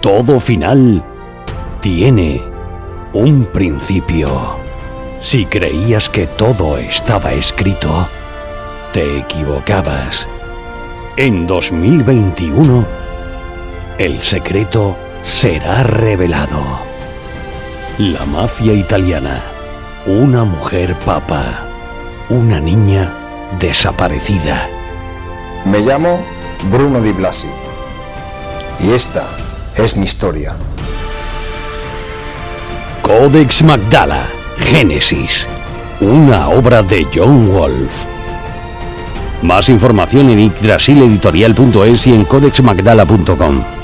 Todo final tiene un principio. Si creías que todo estaba escrito, te equivocabas. En 2021, el secreto será revelado. La mafia italiana, una mujer papa, una niña desaparecida. Me llamo Bruno Di Blasi y esta es mi historia. Codex Magdala, Génesis, una obra de John Wolf. Más información en yggdrasileditorial.es y en codexmagdala.com.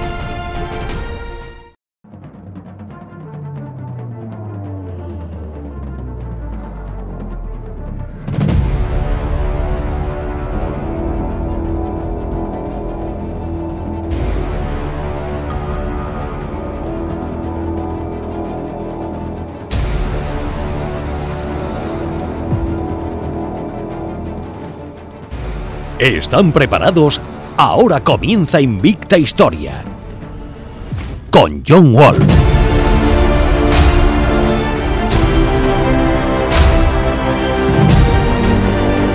¿Están preparados? Ahora comienza Invicta Historia. Con John Wall.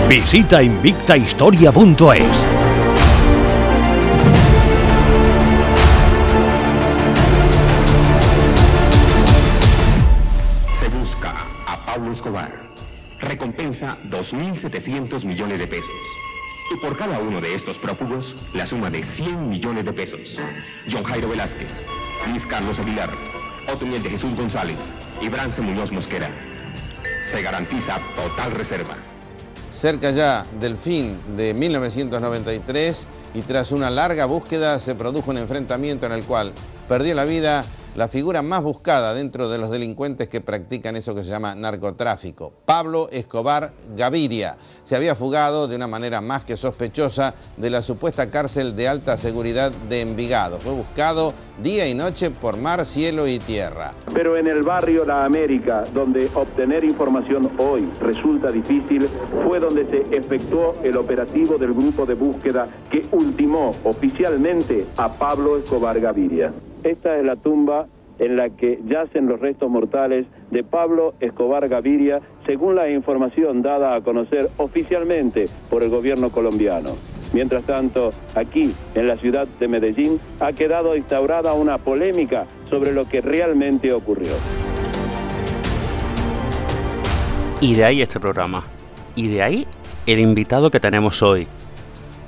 Visita invictahistoria.es. Se busca a Pablo Escobar. Recompensa 2.700 millones de pesos. Por cada uno de estos prófugos, la suma de 100 millones de pesos. John Jairo Velázquez, Luis Carlos Aguilar, Otoniel de Jesús González y Brance Muñoz Mosquera. Se garantiza total reserva. Cerca ya del fin de 1993 y tras una larga búsqueda se produjo un enfrentamiento en el cual perdió la vida la figura más buscada dentro de los delincuentes que practican eso que se llama narcotráfico, Pablo Escobar Gaviria. Se había fugado de una manera más que sospechosa de la supuesta cárcel de alta seguridad de Envigado. Fue buscado día y noche por mar, cielo y tierra. Pero en el barrio La América, donde obtener información hoy resulta difícil, fue donde se efectuó el operativo del grupo de búsqueda que ultimó oficialmente a Pablo Escobar Gaviria. Esta es la tumba en la que yacen los restos mortales de Pablo Escobar Gaviria, según la información dada a conocer oficialmente por el gobierno colombiano. Mientras tanto, aquí, en la ciudad de Medellín, ha quedado instaurada una polémica sobre lo que realmente ocurrió. Y de ahí este programa. Y de ahí el invitado que tenemos hoy.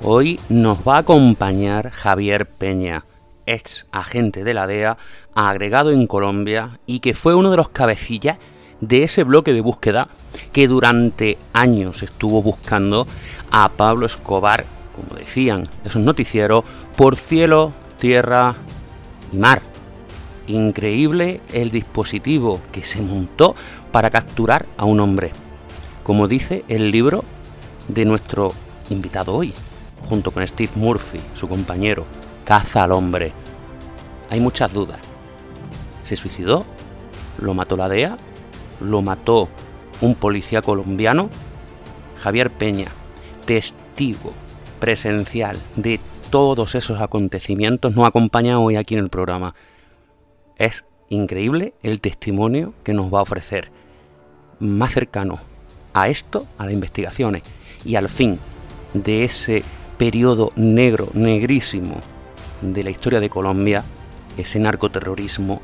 Hoy nos va a acompañar Javier Peña, ex agente de la DEA, agregado en Colombia y que fue uno de los cabecillas de ese bloque de búsqueda que durante años estuvo buscando a Pablo Escobar, como decían esos noticieros, por cielo, tierra y mar. Increíble el dispositivo que se montó para capturar a un hombre, como dice el libro de nuestro invitado hoy, junto con Steve Murphy, su compañero, Caza al hombre. Hay muchas dudas. ¿Se suicidó? ¿Lo mató la DEA? ¿Lo mató un policía colombiano? Javier Peña, testigo presencial de todos esos acontecimientos, nos acompaña hoy aquí en el programa. Es increíble el testimonio que nos va a ofrecer. Más cercano a esto, a las investigaciones y al fin de ese periodo negro, negrísimo de la historia de Colombia, ese narcoterrorismo,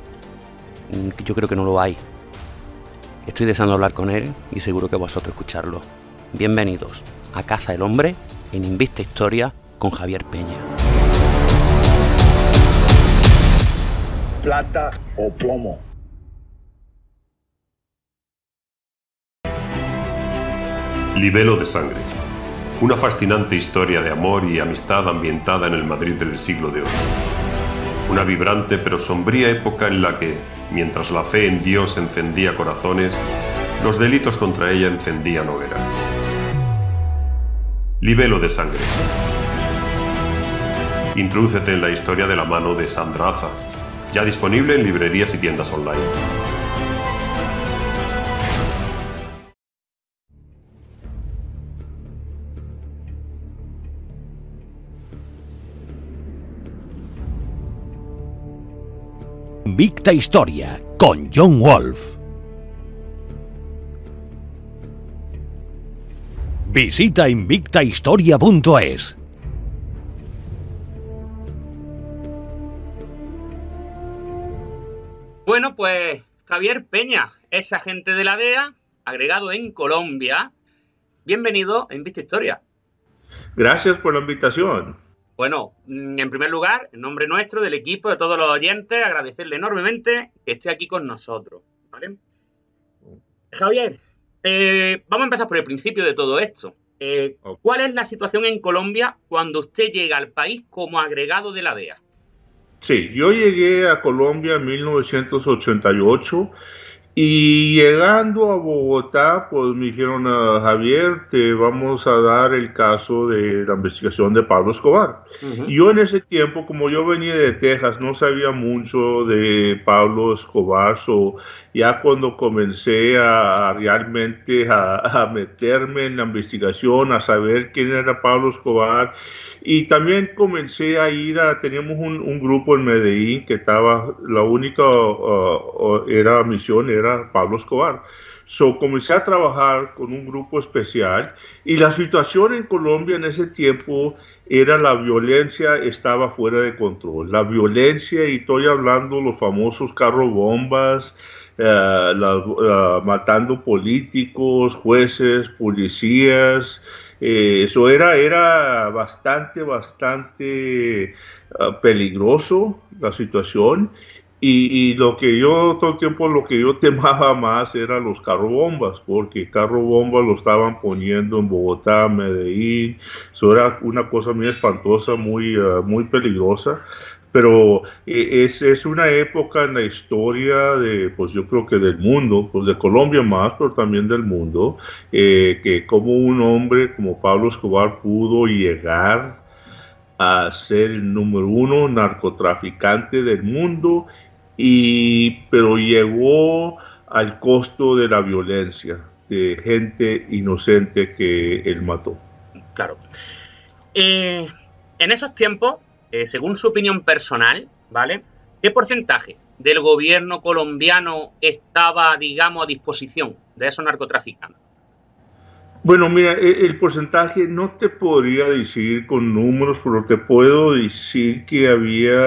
que yo creo que no lo hay. Estoy deseando hablar con él y seguro que vosotros escucharlo. Bienvenidos a Caza el Hombre en Invista Historia con Javier Peña. Plata o plomo. Libelo de sangre. Una fascinante historia de amor y amistad ambientada en el Madrid del siglo de. Una vibrante pero sombría época en la que, mientras la fe en Dios encendía corazones, los delitos contra ella encendían hogueras. Libelo de sangre. Introdúcete en la historia de la mano de Sandra Aza, ya disponible en librerías y tiendas online. Invicta Historia con John Wolf. Visita invictahistoria.es. Bueno, pues Javier Peña es agente de la DEA, agregado en Colombia. Bienvenido a Invicta Historia. Gracias por la invitación. Bueno, mm, en primer lugar, en nombre nuestro, del equipo, de todos los oyentes, agradecerle enormemente que esté aquí con nosotros. Javier, eh, vamos a empezar por el principio de todo esto. Eh, ¿Cuál es la situación en Colombia cuando usted llega al país como agregado de la DEA? Sí, yo llegué a Colombia en 1988 y llegando a Bogotá, pues me dijeron, a Javier, te vamos a dar el caso de la investigación de Pablo Escobar. Y yo en ese tiempo, como yo venía de Texas, no sabía mucho de Pablo Escobar, so ya cuando comencé a, realmente a, meterme en la investigación, a saber quién era Pablo Escobar, y también comencé a ir a, teníamos un, grupo en Medellín que estaba, la única uh, uh, era misión era Pablo Escobar. So, comencé a trabajar con un grupo especial y la situación en Colombia en ese tiempo era la violencia estaba fuera de control. La violencia, y estoy hablando los famosos carro bombas, uh, matando políticos, jueces, policías, eh, eso era, era bastante, bastante peligroso la situación. Y, lo que yo todo el tiempo lo que yo temaba más era los carro bombas, porque carro bombas lo estaban poniendo en Bogotá, Medellín, eso era una cosa muy espantosa, muy, ah, muy peligrosa pero eh, es, es, una época en la historia de, pues yo creo que del mundo, pues de Colombia más, pero también del mundo, eh, que como un hombre como Pablo Escobar pudo llegar a ser el número uno narcotraficante del mundo, y, pero llegó al costo de la violencia, de gente inocente que él mató. Claro. Eh, en esos tiempos, eh, según su opinión personal, ¿vale? ¿Qué porcentaje del gobierno colombiano estaba, digamos, a disposición de esos narcotraficantes? Bueno, mira, e, el, porcentaje no te podría decir con números, pero te puedo decir que había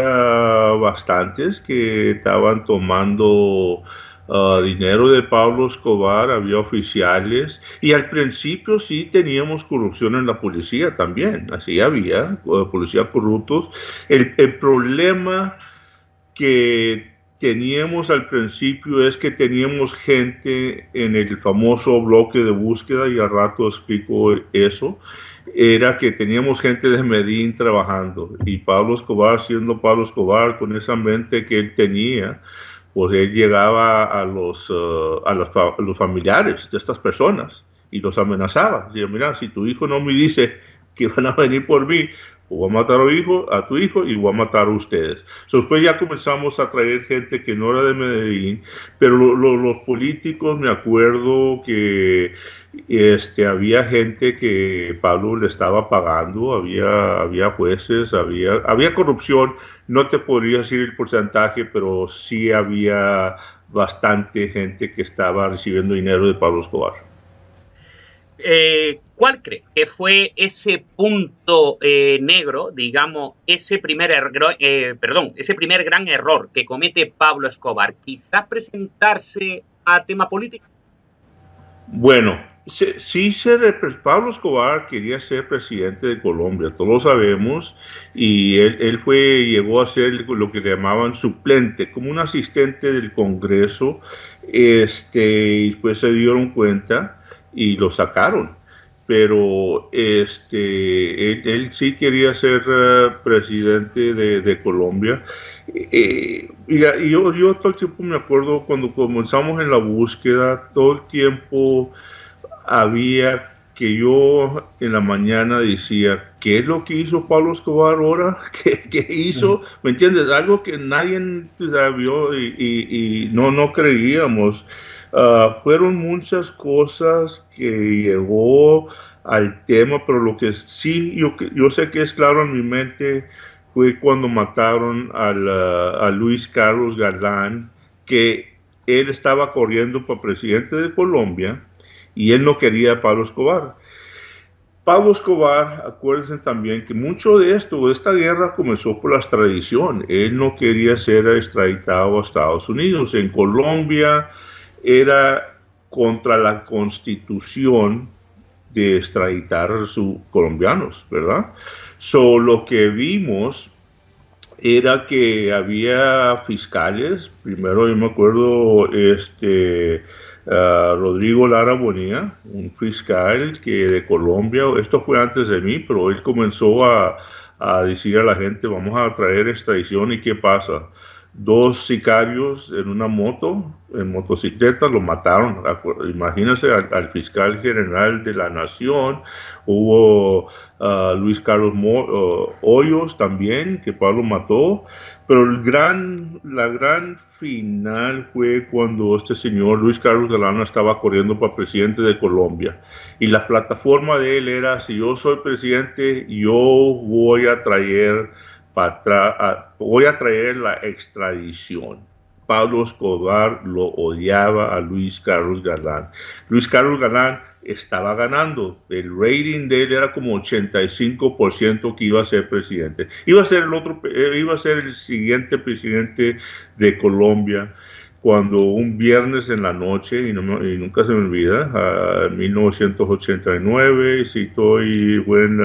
bastantes que estaban tomando Ah, dinero de Pablo Escobar, había oficiales y al principio sí teníamos corrupción en la policía también, así había, policía corruptos. El problema que teníamos al principio es que teníamos gente en el famoso bloque de búsqueda y al rato explico eso era que teníamos gente de Medellín trabajando y Pablo Escobar siendo Pablo Escobar con esa mente que él tenía pues él llegaba a los, uh, a, los familiares de estas personas y los amenazaba. Decía, mira, si tu hijo no me dice que van a venir por mí, voy a matar a, tu hijo y voy a matar a ustedes. después ya comenzamos a traer gente que no era de Medellín, pero los políticos, me acuerdo que este, había gente que Pablo le estaba pagando, había, jueces, había corrupción, no te podría decir el porcentaje, pero sí había bastante gente que estaba recibiendo dinero de Pablo Escobar. Eh, ¿Cuál cree que fue ese punto eh, negro, digamos, ese primer, error, eh, ese primer gran error que comete Pablo Escobar? Quizás presentarse a tema político. Bueno, sí, se, Pablo Escobar quería ser presidente de Colombia, todos lo sabemos, y él, fue, llegó a ser lo que llamaban suplente, como un asistente del Congreso, este, y después se dieron cuenta y lo sacaron. Pero este, él, sí quería ser eh, presidente de, Colombia. Eh, y, yo, yo todo el tiempo me acuerdo cuando comenzamos en la búsqueda, todo el tiempo había que yo en la mañana decía, ¿qué es lo que hizo Pablo Escobar ahora? ¿Qué, hizo? ¿Me entiendes? Algo que nadie vio y, no, no creíamos. Ah, fueron muchas cosas que llegó al tema, pero lo que sí, yo, sé que es claro en mi mente, fue cuando mataron a Luis Carlos Galán, que él estaba corriendo para presidente de Colombia y él no quería a Pablo Escobar. Pablo Escobar, acuérdense también que mucho de esto, esta guerra comenzó por la extradición. Él no quería ser extraditado a Estados Unidos. En Colombia era contra la constitución de extraditar sus colombianos, ¿verdad? So, lo que vimos era que había fiscales, primero yo me acuerdo, este, Rodrigo Lara Bonilla, un fiscal que de Colombia, esto fue antes de mí, pero él comenzó a, a decir a la gente, vamos a traer extradición y qué pasa dos sicarios en una moto, en motocicleta, lo mataron. Imagínense al, fiscal general de la nación, hubo uh, Luis Carlos uh, Hoyos también, que Pablo mató, pero el gran, la gran final fue cuando este señor Luis Carlos Galana estaba corriendo para presidente de Colombia. Y la plataforma de él era, si yo soy presidente, yo voy a traer voy a traer la extradición. Pablo Escobar lo odiaba a Luis Carlos Galán. Luis Carlos Galán estaba ganando. El rating de él era como 85% que iba a ser presidente. Iba a ser el otro, eh, iba a ser el siguiente presidente de Colombia cuando un viernes en la noche, y, nunca se me olvida, en 1989, si estoy en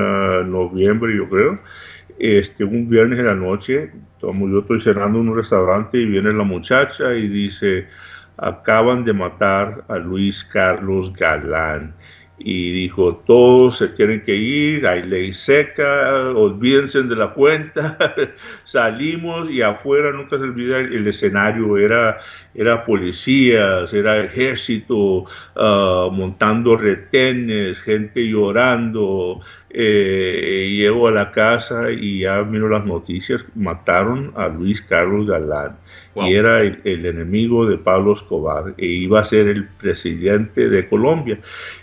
noviembre yo creo, este, un viernes en la noche, yo estoy cenando en un restaurante y viene la muchacha y dice, acaban de matar a Luis Carlos Galán. Y dijo, todos se tienen que ir, hay ley seca, olvídense de la cuenta. Salimos y afuera nunca se olvida el, escenario, era, era policías, era ejército ah, montando retenes, gente llorando, eh, llego a la casa y ya miro las noticias, mataron a Luis Carlos Galán y era el, enemigo de Pablo Escobar e iba a ser el presidente de Colombia.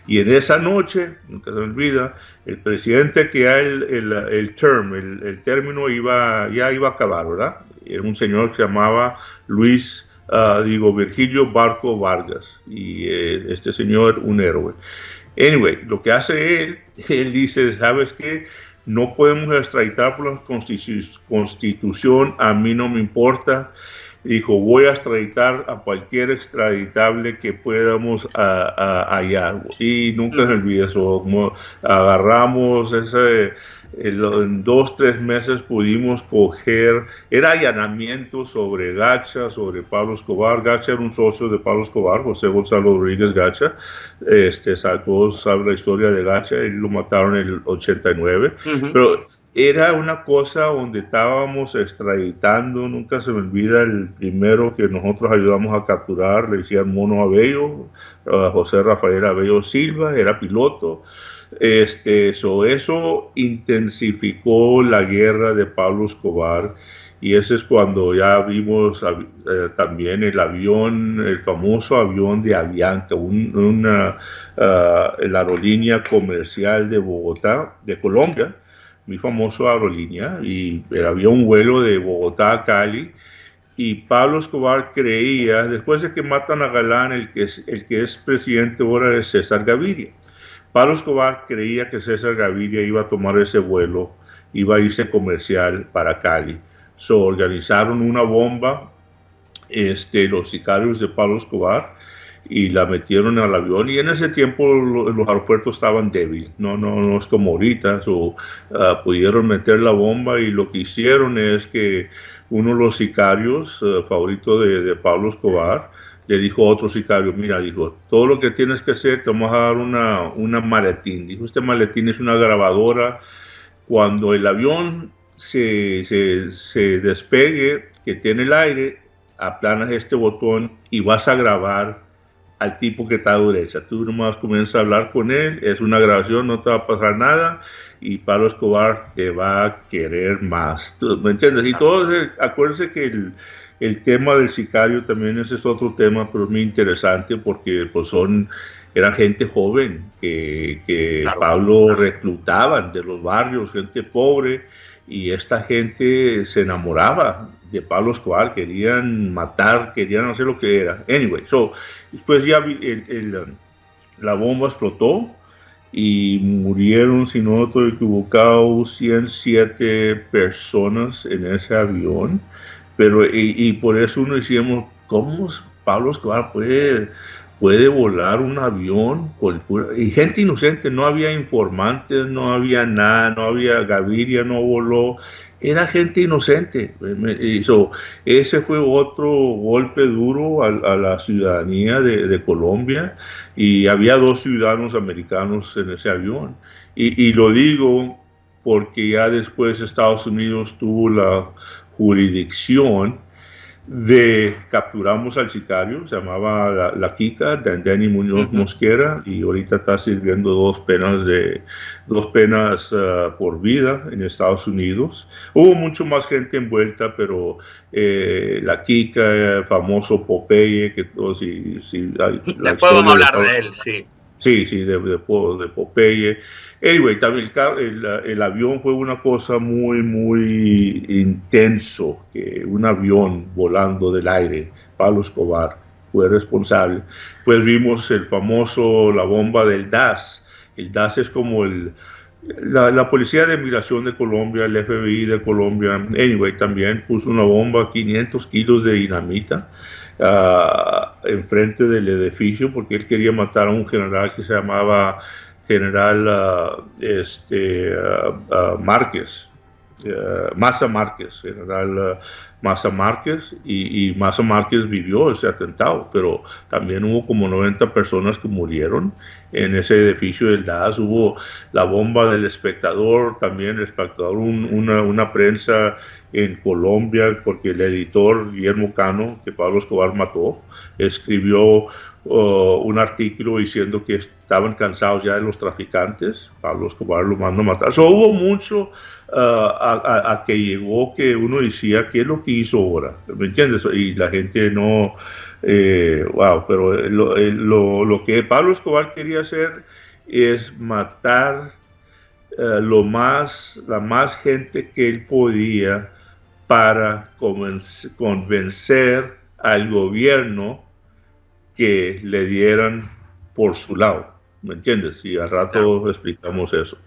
Y en esa noche, nunca se olvida, el presidente que ya el, el, term, el, término iba, ya iba a acabar, ¿verdad? Era un señor que se llamaba Luis, ah, digo, Virgilio Barco Vargas y eh, este señor un héroe. Anyway, lo que hace él, él dice, ¿sabes qué? No podemos extraditar por la constitución, a mí no me importa. Dijo, voy a extraditar a cualquier extraditable que podamos hallar. Y nunca se olvide eso, agarramos ese en dos, tres meses pudimos coger, era allanamiento sobre Gacha, sobre Pablo Escobar. Gacha era un socio de Pablo Escobar, José Gonzalo Rodríguez Gacha. Este, todos saben la historia de Gacha, él lo mataron en el 89. Pero era una cosa donde estábamos extraditando, nunca se me olvida el primero que nosotros ayudamos a capturar, le decían Mono Abello, José Rafael Abello Silva, era piloto. Este, eso intensificó la guerra de Pablo Escobar y ese es cuando ya vimos eh, también el avión, el famoso avión de Avianca, una, ah, la aerolínea comercial de Bogotá, de Colombia, muy famoso aerolínea, y había un vuelo de Bogotá a Cali, y Pablo Escobar creía, después de que matan a Galán, el que es, el que es presidente ahora es César Gaviria. Pablo Escobar creía que César Gaviria iba a tomar ese vuelo, iba a irse comercial para Cali. So, organizaron una bomba, este, los sicarios de Pablo Escobar, y la metieron al avión y en ese tiempo los aeropuertos estaban débiles, no, no, no es como ahorita, ah, pudieron meter la bomba y lo que hicieron es que uno de los sicarios uh, favoritos de, de, Pablo Escobar le dijo a otro sicario, mira, dijo, todo lo que tienes que hacer, te vamos a dar una, una maletín. Dijo, este maletín es una grabadora. Cuando el avión se, se, despegue, que tiene el aire, aplanas este botón y vas a grabar al tipo que está a derecha. Tú nomás comienzas a hablar con él, es una grabación, no te va a pasar nada y Pablo Escobar te va a querer más. ¿Me entiendes? Y todo, acuérdense que el, el tema del sicario también ese es otro tema, pero muy interesante porque pues son era gente joven que, que Pablo reclutaban de los barrios, gente pobre, y esta gente se enamoraba de Pablo Escobar, querían matar, querían hacer lo que era. Anyway, so, después ya la bomba explotó y murieron, si no estoy equivocado, 107 personas en ese avión. Pero, y, por eso uno decíamos, ¿cómo Pablo Escobar puede, puede volar un avión? y gente inocente, no había informantes, no había nada, no había Gaviria, no voló era gente inocente. ese fue otro golpe duro a, la ciudadanía de, Colombia y había dos ciudadanos americanos en ese avión. Y, lo digo porque ya después Estados Unidos tuvo la jurisdicción de capturamos al sicario, se llamaba La, Kika, Danny Muñoz Mosquera, y ahorita está sirviendo dos penas de dos penas ah, por vida en Estados Unidos. Hubo mucho más gente envuelta, pero eh, La Kika, famoso Popeye, que todos si, si Después vamos a hablar de, él, sí. Sí, sí, de, de, de Popeye. Anyway, también el, avión fue una cosa muy, muy intenso, un avión volando del aire, Pablo Escobar fue responsable. Pues vimos el famoso, la bomba del DAS. El DAS es como el, la, Policía de Migración de Colombia, el FBI de Colombia, anyway, también puso una bomba, 500 kilos de dinamita, uh, enfrente del edificio porque él quería matar a un general que se llamaba general uh, este, uh, Márquez, Massa Márquez, general Massa Márquez, y, y Massa Márquez vivió ese atentado, pero también hubo como 90 personas que murieron en ese edificio del DAS, hubo la bomba del espectador, también el espectador, una, una prensa en Colombia, porque el editor Guillermo Cano, que Pablo Escobar mató, escribió un artículo diciendo que estaban cansados ya de los traficantes, Pablo Escobar lo mandó a matar. So, hubo mucho uh, a, que llegó que uno decía, ¿qué es lo que hizo ahora? ¿Me entiendes? Y la gente no, eh, wow, pero lo, lo, lo, que Pablo Escobar quería hacer es matar lo más, la más gente que él podía para convencer al gobierno que le dieran por su lado. ¿Me entiendes? Y al rato explicamos eso.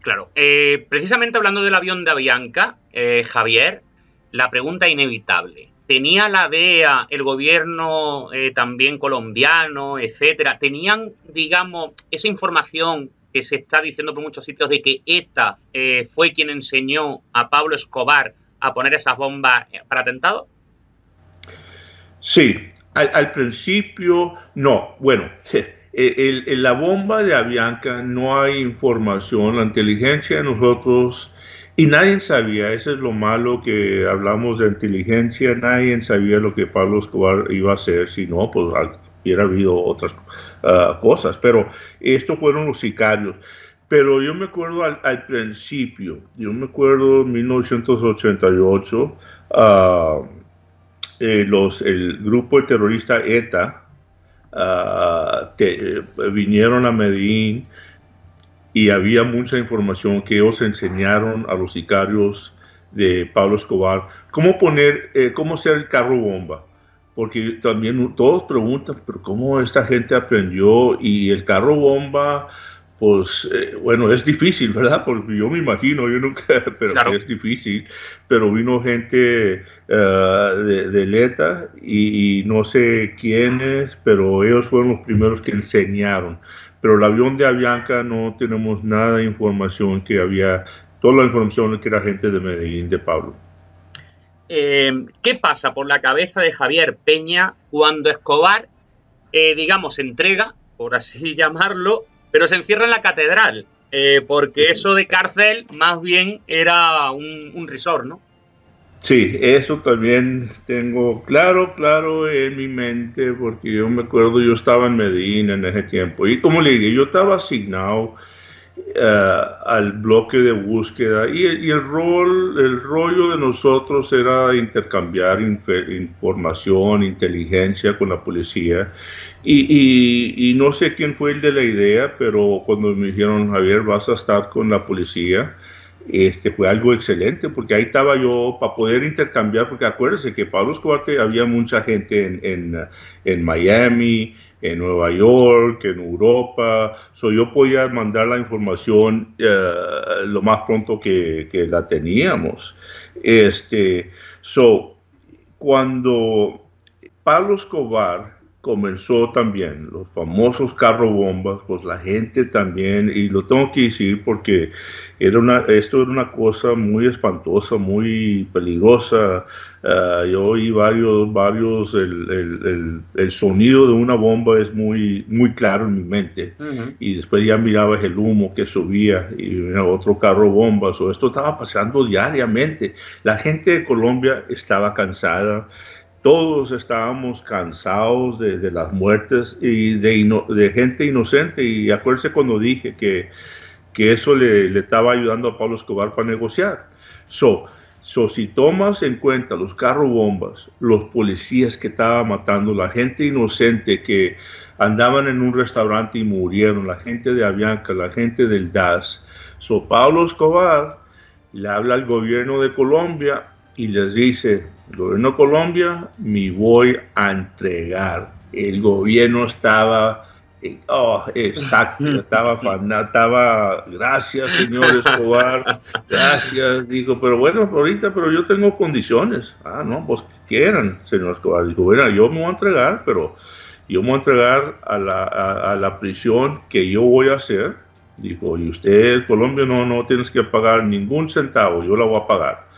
Claro. Eh, precisamente hablando del avión de Avianca, eh, Javier, la pregunta inevitable. ¿Tenía la DEA, el gobierno eh, también colombiano, etcétera, tenían, digamos, esa información que se está diciendo por muchos sitios de que ETA fue quien enseñó a Pablo Escobar a poner esas bombas para atentado? Sí, al, principio, no. Bueno, en la bomba de Avianca no hay información, la inteligencia nosotros, y nadie sabía, eso es lo malo que hablamos de inteligencia, nadie sabía lo que Pablo Escobar iba a hacer, si no, pues hubiera habido otras ah, cosas, pero estos fueron los sicarios. Pero yo me acuerdo al, principio, yo me acuerdo en 1988, eh, los, el grupo terrorista ETA ah, eh, vinieron a Medellín y había mucha información que ellos enseñaron a los sicarios de Pablo Escobar cómo poner, eh, cómo hacer el carro bomba. Porque también todos preguntan, pero ¿cómo esta gente aprendió? Y el carro bomba pues eh, bueno, es difícil, ¿verdad? Porque yo me imagino, yo nunca, pero es difícil, pero vino gente uh, de, de, Leta y, no sé quiénes, pero ellos fueron los primeros que enseñaron. Pero el avión de Avianca no tenemos nada de información que había, toda la información que era gente de Medellín, de Pablo. Eh, ¿Qué pasa por la cabeza de Javier Peña cuando Escobar, eh, digamos, entrega, por así llamarlo, pero se encierra en la catedral, eh, porque eso de cárcel más bien era un, un resort, ¿no? Sí, eso también tengo claro, claro en mi mente, porque yo me acuerdo, yo estaba en Medina en ese tiempo, y como le dije, yo estaba asignado eh, al bloque de búsqueda y, el rol, el rollo de nosotros era intercambiar información, inteligencia con la policía. Y, no sé quién fue el de la idea, pero cuando me dijeron, Javier, vas a estar con la policía, este, fue algo excelente porque ahí estaba yo para poder intercambiar, porque acuérdense que Pablo Escobar había mucha gente en, en, en, Miami, en Nueva York, en Europa, so yo podía mandar la información eh, lo más pronto que, que, la teníamos. Este, so, cuando Pablo Escobar comenzó también los famosos carro bombas, pues la gente también, y lo tengo que decir porque era una, esto era una cosa muy espantosa, muy peligrosa. Uh, yo oí varios, varios, el, el, el, sonido de una bomba es muy, muy claro en mi mente. Y después ya miraba el humo que subía y otro carro bombas. O esto estaba pasando diariamente. La gente de Colombia estaba cansada todos estábamos cansados de, las muertes y de, gente inocente. Y acuérdense cuando dije que, que eso le, le, estaba ayudando a Pablo Escobar para negociar. So, so, si tomas en cuenta los carro bombas, los policías que estaban matando, la gente inocente que andaban en un restaurante y murieron, la gente de Avianca, la gente del DAS. So, Pablo Escobar le habla al gobierno de Colombia y les dice, el gobierno de Colombia, me voy a entregar. El gobierno estaba, oh, exacto, estaba, estaba, gracias señor Escobar, gracias, digo, pero bueno, ahorita, pero yo tengo condiciones. Ah, no, pues quieran, señor Escobar. Digo, bueno, yo me voy a entregar, pero yo me voy a entregar a la, a la prisión que yo voy a hacer. Dijo, y usted, Colombia, no, no tienes que pagar ningún centavo, yo la voy a pagar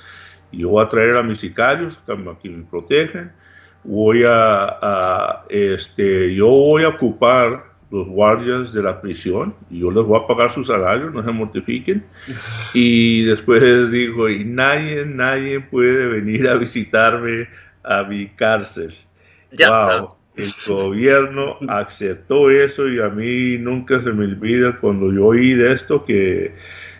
yo voy a traer a mis sicarios que me protegen, voy a, este, yo voy a ocupar los guardias de la prisión y yo les voy a pagar su salario, no se mortifiquen. Y después dijo, y nadie, nadie puede venir a visitarme a mi cárcel. wow. El gobierno aceptó eso y a mí nunca se me olvida cuando yo oí de esto que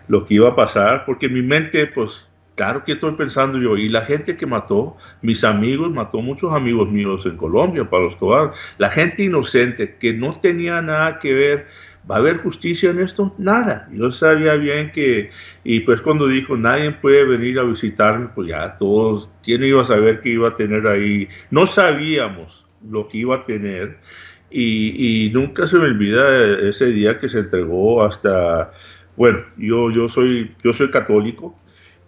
lo que iba a pasar, porque mi mente pues Claro que estoy pensando yo, y la gente que mató, mis amigos, mató muchos amigos míos en Colombia, para los Escobar, la gente inocente que no tenía nada que ver, ¿va a haber justicia en esto? Nada. Yo sabía bien que, y pues cuando dijo, nadie puede venir a visitarme, pues ya todos, ¿quién iba a saber qué iba a tener ahí? No sabíamos lo que iba a tener, y, y nunca se me olvida ese día que se entregó hasta, bueno, yo, yo, soy, yo soy católico,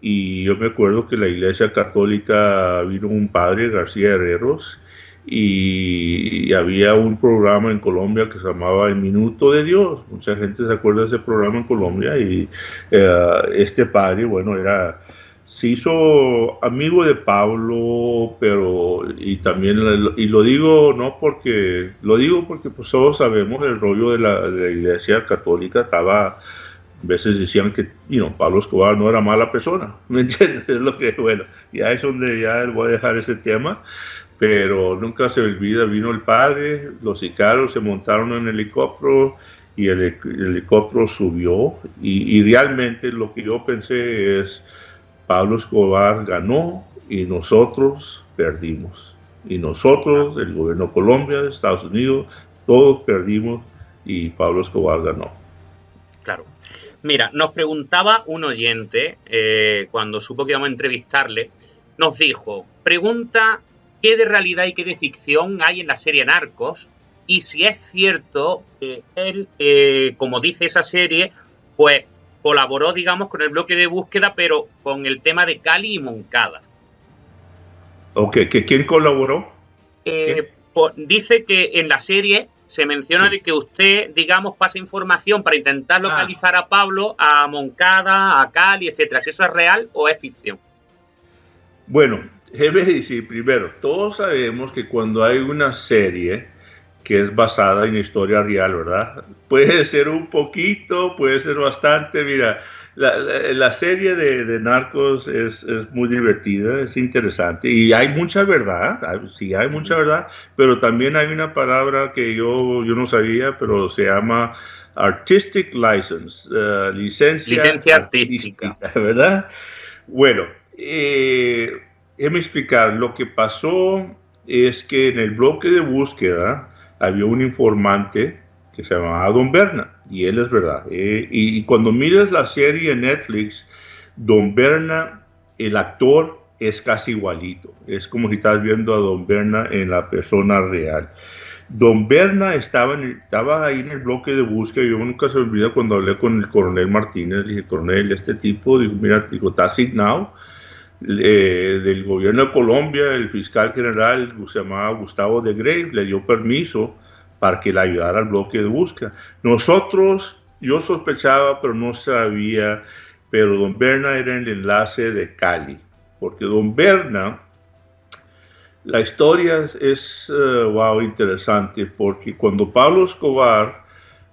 y yo me acuerdo que la iglesia católica vino un padre, García Herreros, y, había un programa en Colombia que se llamaba El Minuto de Dios. Mucha gente se acuerda de ese programa en Colombia y eh, este padre, bueno, era se hizo amigo de Pablo, pero y también y lo digo no porque lo digo porque pues todos sabemos el rollo de la, de la iglesia católica estaba veces decían que you Pablo Escobar no era mala persona, ¿me entiendes? Es lo que, bueno, ya es donde ya voy a dejar ese tema, pero nunca se olvida, vino el padre, los sicarios se montaron en el helicóptero y el, helicóptero subió y, realmente lo que yo pensé es, Pablo Escobar ganó y nosotros perdimos. Y nosotros, el gobierno de Colombia, Estados Unidos, todos perdimos y Pablo Escobar ganó. Claro. Mira, nos preguntaba un oyente, eh, cuando supo que íbamos a entrevistarle, nos dijo, pregunta qué de realidad y qué de ficción hay en la serie Narcos y si es cierto que él, eh, como dice esa serie, pues colaboró, digamos, con el bloque de búsqueda, pero con el tema de Cali y Moncada. Ok, ¿quién colaboró? Eh, pues, dice que en la serie se menciona de que usted, digamos, pasa información para intentar ah. localizar a Pablo, a Moncada, a Cali, etcétera. ¿Si eso es real o es ficción? Bueno, decir primero, todos sabemos que cuando hay una serie que es basada en historia real, ¿verdad? Puede ser un poquito, puede ser bastante, mira, la, serie de, Narcos es, muy divertida, es interesante y hay mucha verdad, sí hay mucha verdad, pero también hay una palabra que yo, yo no sabía, pero se llama Artistic License, uh, licencia, artística, ¿verdad? Bueno, eh, déjeme explicar, lo que pasó es que en el bloque de búsqueda había un informante que se llamaba Don Berna, y él es verdad. Eh, y, cuando mires la serie en Netflix Don Berna, el actor, es casi igualito. Es como si estás viendo a Don Berna en la persona real. Don Berna estaba, estaba ahí en el bloque de búsqueda. Yo nunca se olvida cuando hablé con el coronel Martínez. Dije, coronel, este tipo, digo, mira, está asignado eh, del gobierno de Colombia. El fiscal general se llamaba Gustavo de Grey, le dio permiso para que le ayudara al bloque de búsqueda. Nosotros, yo sospechaba, pero no sabía, pero don Berna era el enlace de Cali, porque don Berna la historia es, eh, wow, interesante porque cuando Pablo Escobar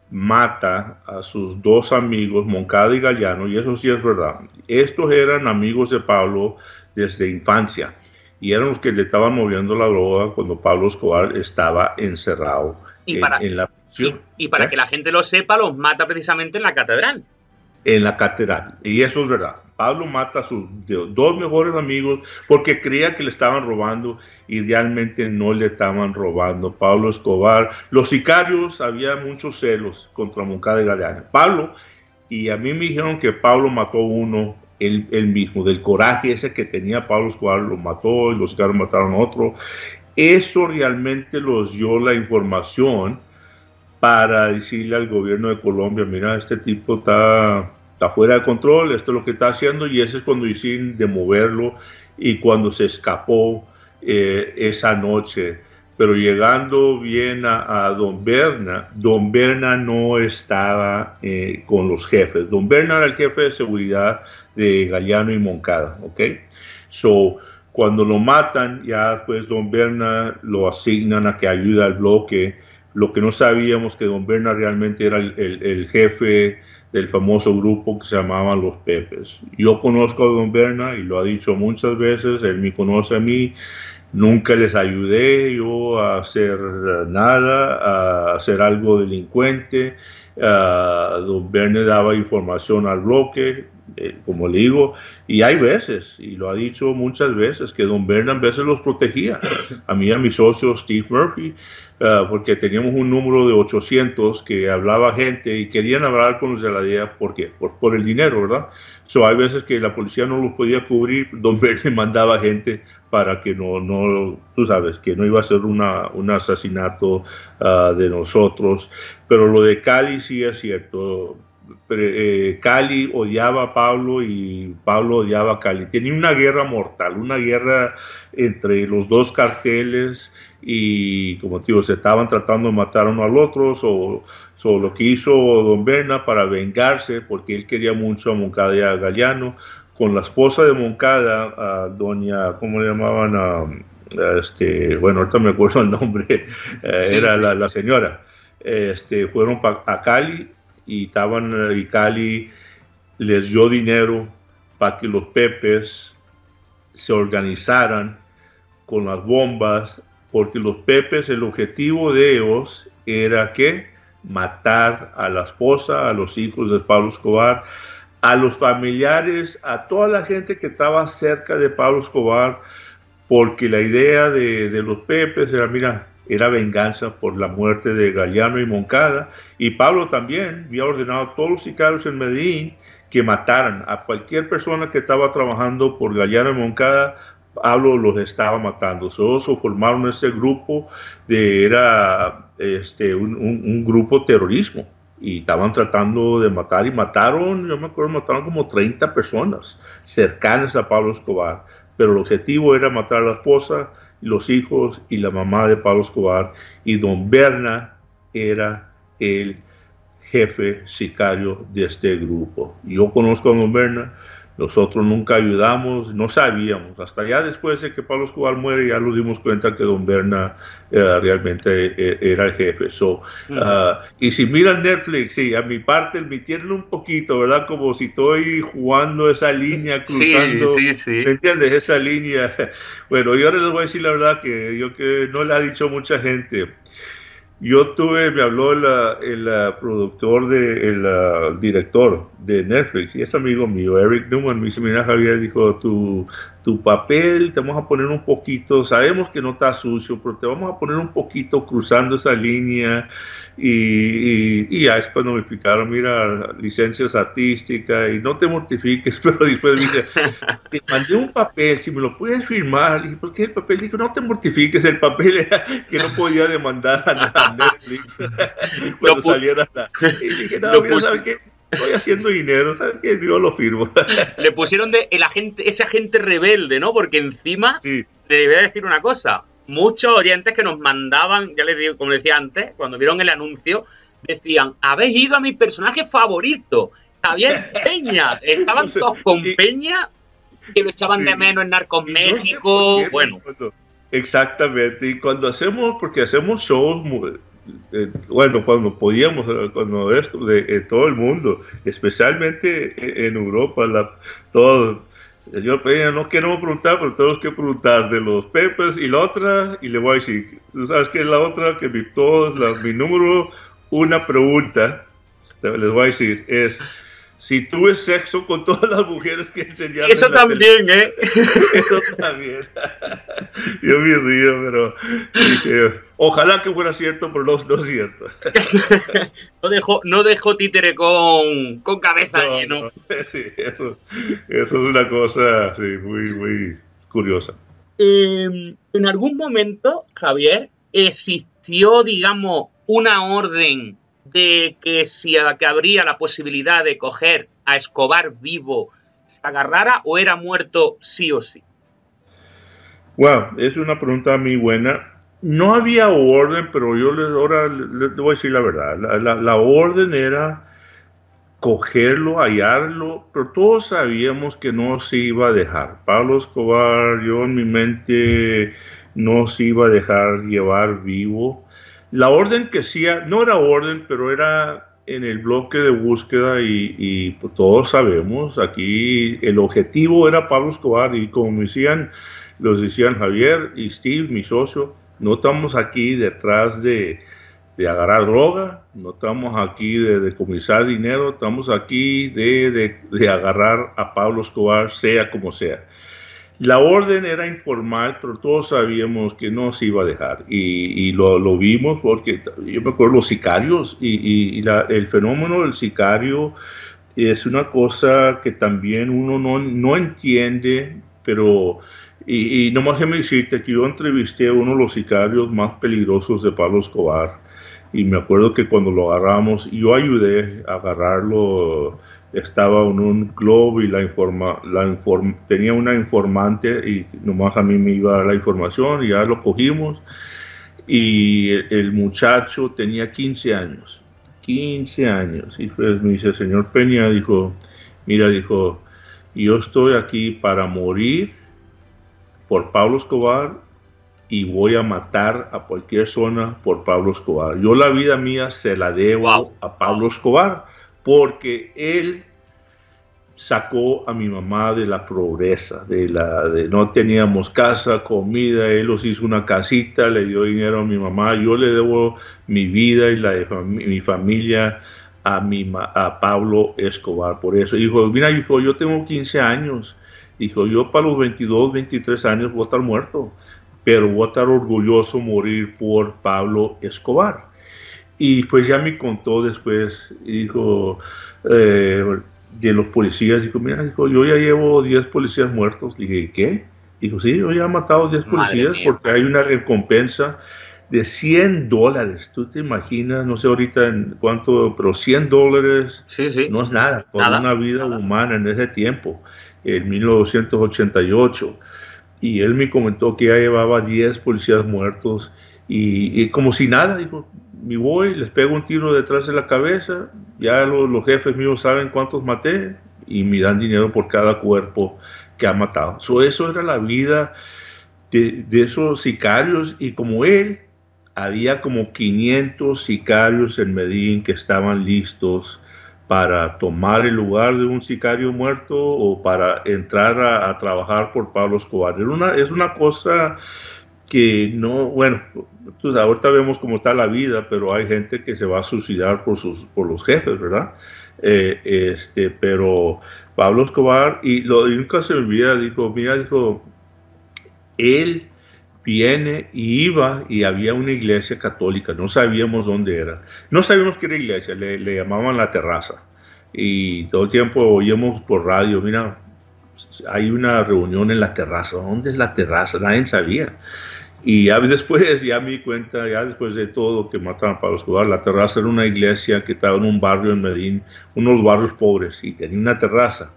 mata a sus dos amigos, Moncada y Gallano, y eso sí es verdad, estos eran amigos de Pablo desde infancia y eran los que le estaban moviendo la droga cuando Pablo Escobar estaba encerrado y para, en, la prisión. Y, para ¿Eh? que la gente lo sepa, los mata precisamente en la catedral. En la catedral, y eso es verdad. Pablo mata a sus dos mejores amigos porque creía que le estaban robando y realmente no le estaban robando. Pablo Escobar, los sicarios, había muchos celos contra Moncada y Galeano. Pablo, y a mí me dijeron que Pablo mató uno él, mismo, del coraje ese que tenía Pablo Escobar, lo mató y los sicarios mataron a otro. Eso realmente los dio la información para decirle al gobierno de Colombia, mira, este tipo está fuera de control, esto es lo que está haciendo y ese es cuando hicieron de moverlo y cuando se escapó eh, esa noche. Pero llegando bien a, Don Berna, Don Berna no estaba eh, con los jefes. Don Berna era el jefe de seguridad de Gallano y Moncada, ¿ok? So, cuando lo matan, ya pues Don Berna lo asignan a que ayude al bloque. Lo que no sabíamos que Don Berna realmente era el, el jefe del famoso grupo que se llamaban los Pepes. Yo conozco a Don Berna y lo ha dicho muchas veces, él me conoce a mí, nunca les ayudé yo a hacer nada, a hacer algo delincuente. don Berna daba información al bloque, eh, como le digo, y hay veces, y lo ha dicho muchas veces, que Don Berna a veces los protegía. A mí, a mi socio Steve Murphy, Ah, porque teníamos un número de 800 que hablaba gente y querían hablar con los de la DEA, ¿por qué? Por, el dinero, ¿verdad? So, hay veces que la policía no los podía cubrir, Don Verde mandaba gente para que no, no, tú sabes, que no iba a ser una, un asesinato ah, de nosotros. Pero lo de Cali sí es cierto. Eh, Cali odiaba a Pablo y Pablo odiaba a Cali. Tenía una guerra mortal, una guerra entre los dos carteles y como te digo, se estaban tratando de matar uno al otro, o so, lo que hizo Don Berna para vengarse, porque él quería mucho a Moncada y a Galeano, con la esposa de Moncada, a doña, ¿cómo le llamaban? A, este, bueno, ahorita me acuerdo el nombre, era La, señora, este, fueron a Cali y estaban, y Cali les dio dinero para que los Pepes se organizaran con las bombas porque los Pepes, el objetivo de ellos era que matar a la esposa, a los hijos de Pablo Escobar, a los familiares, a toda la gente que estaba cerca de Pablo Escobar, porque la idea de, los Pepes era, mira, era venganza por la muerte de Galeano y Moncada, y Pablo también había ordenado a todos los sicarios en Medellín que mataran a cualquier persona que estaba trabajando por Galeano y Moncada. Pablo los estaba matando. Todos formaron ese grupo de, era este, un, grupo terrorismo. Y estaban tratando de matar y mataron, yo me acuerdo, mataron como 30 personas cercanas a Pablo Escobar, pero el objetivo era matar a la esposa, los hijos y la mamá de Pablo Escobar y don Berna era el jefe sicario de este grupo. Yo conozco a don Berna, nosotros nunca ayudamos, no sabíamos. Hasta ya después de que Pablo Escobar muere, ya nos dimos cuenta que Don Berna eh, realmente eh, era el jefe. So, ah, y si miran Netflix, sí, a mi parte me tienen un poquito, ¿verdad? Como si estoy jugando esa línea, cruzando. Sí, sí, sí. ¿Me entiendes? Esa línea. Bueno, yo ahora les voy a decir la verdad que yo que no le ha dicho mucha gente. Yo tuve, me habló el, productor, de, el director de Netflix, y es amigo mío, Eric Newman, me dice, mira Javier, dijo, tu, tu papel, te vamos a poner un poquito, sabemos que no está sucio, pero te vamos a poner un poquito cruzando esa línea. Y, ya es cuando me explicaron, mira, licencias artísticas y no te mortifiques, pero después me dice, te mandé un papel, si me lo puedes firmar. Y ¿por qué el papel? Dijo, no te mortifiques, el papel era que no podía demandar a, Netflix cuando saliera la... Y dije, no, mira, ¿sabes qué? Estoy haciendo dinero, ¿sabes qué? Yo lo firmo. Le pusieron de el agente, ese agente rebelde, ¿no? Porque encima, le voy a decir una cosa, muchos oyentes que nos mandaban, ya les digo, como decía antes, cuando vieron el anuncio, decían, habéis ido a mi personaje favorito, Javier Peña. Estaban todos con Peña, que lo echaban de menos en Narcos México, bueno. Exactamente, y cuando hacemos, porque hacemos shows eh, bueno, cuando podíamos, eh, cuando esto, de, todo el mundo, especialmente en Europa, la, todo, señor Peña, no queremos preguntar, pero tenemos que preguntar de los Peppers y la otra, y le voy a decir, ¿tú sabes qué es la otra? Que mi, mi número, una pregunta, les voy a decir, es si tuve sexo con todas las mujeres que enseñaron. Eso también, ¿eh? Eso también. Yo me río, pero dije, ojalá que fuera cierto, pero no, no es cierto. no dejó, no dejó títere con, con cabeza no, Sí, eso, es una cosa sí, muy, muy curiosa. Em, en algún momento, Javier, existió, digamos, una orden de que si que habría la posibilidad de coger a Escobar vivo se agarrara o era muerto sí o sí? Bueno, es una pregunta muy buena. No había orden, pero yo les, ahora les, voy a decir la verdad. La, orden era cogerlo, hallarlo, pero todos sabíamos que no se iba a dejar. Pablo Escobar, yo en mi mente no se iba a dejar llevar vivo la orden que hacía, no era orden, pero era en el bloque de búsqueda y, pues, todos sabemos, aquí el objetivo era Pablo Escobar y como decían, los decían Javier y Steve, mi socio, no estamos aquí detrás de, agarrar droga, no estamos aquí de decomisar dinero, estamos aquí de, de agarrar a Pablo Escobar, sea como sea. La orden era informal, pero todos sabíamos que no se iba a dejar. Y, lo, vimos porque yo me acuerdo los sicarios y, el fenómeno del sicario es una cosa que también uno no, entiende, pero... Y, nomás me decirte que yo entrevisté a uno de los sicarios más peligrosos de Pablo Escobar. Y me acuerdo que cuando lo agarramos, yo ayudé a agarrarlo estaba en un club y la informa, la tenía una informante y nomás a mí me iba a dar la información y ya lo cogimos. Y el, muchacho tenía 15 años, 15 años. Y pues me dice, señor Peña, dijo, mira, dijo, yo estoy aquí para morir por Pablo Escobar y voy a matar a cualquier zona por Pablo Escobar. Yo la vida mía se la debo a Pablo Escobar porque él sacó a mi mamá de la pobreza, de la de no teníamos casa, comida, él nos hizo una casita, le dio dinero a mi mamá, yo le debo mi vida y la de mi familia a mi a Pablo Escobar, por eso dijo, mira hijo, yo tengo 15 años, dijo, yo para los 22, 23 años voy a estar muerto, pero voy a estar orgulloso morir por Pablo Escobar. Y pues ya me contó después, dijo, eh, de los policías, dijo, mira, dijo, yo ya llevo 10 policías muertos. dije, ¿qué? Dijo, sí, yo ya he matado 10 policías porque hay una recompensa de 100 dólares. Tú te imaginas, no sé ahorita en cuánto, pero 100 dólares no es nada por una vida humana en ese tiempo, en 1988. Y él me comentó que ya llevaba 10 policías muertos y, como si nada, dijo, me voy, les pego un tiro detrás de la cabeza, ya los, jefes míos saben cuántos maté y me dan dinero por cada cuerpo que ha matado. eso era la vida de, esos sicarios y como él, había como 500 sicarios en Medellín que estaban listos para tomar el lugar de un sicario muerto o para entrar a, trabajar por Pablo Escobar. una, es una cosa que no, bueno, ahorita vemos cómo está la vida, pero hay gente que se va a suicidar por, sus, por los jefes, ¿verdad? Eh, este, pero Pablo Escobar, y lo nunca se olvida, dijo, mira, dijo, él viene y iba y había una iglesia católica, no sabíamos dónde era, no sabíamos qué era iglesia, le, le llamaban la terraza y todo el tiempo oíamos por radio, mira, hay una reunión en la terraza, ¿dónde es la terraza? Nadie sabía. Y ya después, ya me di cuenta, ya después de todo que mataron a Pablo Escobar, la terraza era una iglesia que estaba en un barrio en Medellín, unos barrios pobres, y tenía una terraza.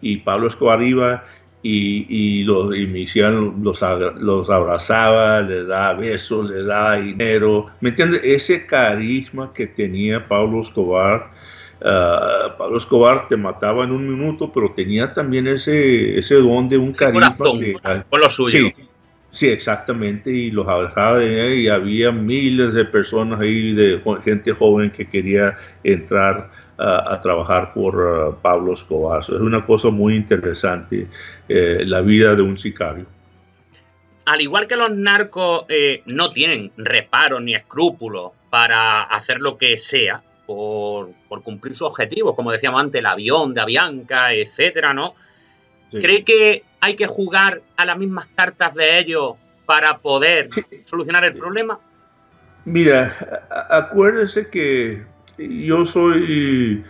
Y Pablo Escobar iba y, y, los, y me hicieron, los, los abrazaba, les daba besos, les daba dinero. ¿Me entiendes? Ese carisma que tenía Pablo Escobar. Uh, Pablo Escobar te mataba en un minuto, pero tenía también ese, ese don de un carisma. Corazón, con lo suyo. Sí, Sí, exactamente, y los abrazaba y había miles de personas ahí, de gente joven que quería entrar a trabajar por uh, Pablo Escobar. es una cosa muy interesante, eh, la vida de un sicario. Al igual que los narcos eh, no tienen reparos ni escrúpulos para hacer lo que sea por, por cumplir su objetivo, como decíamos antes, el avión de Avianca, etcétera, ¿no? Sí. ¿Cree que hay que jugar a las mismas cartas de ellos para poder solucionar el problema? Mira, acuérdese que yo soy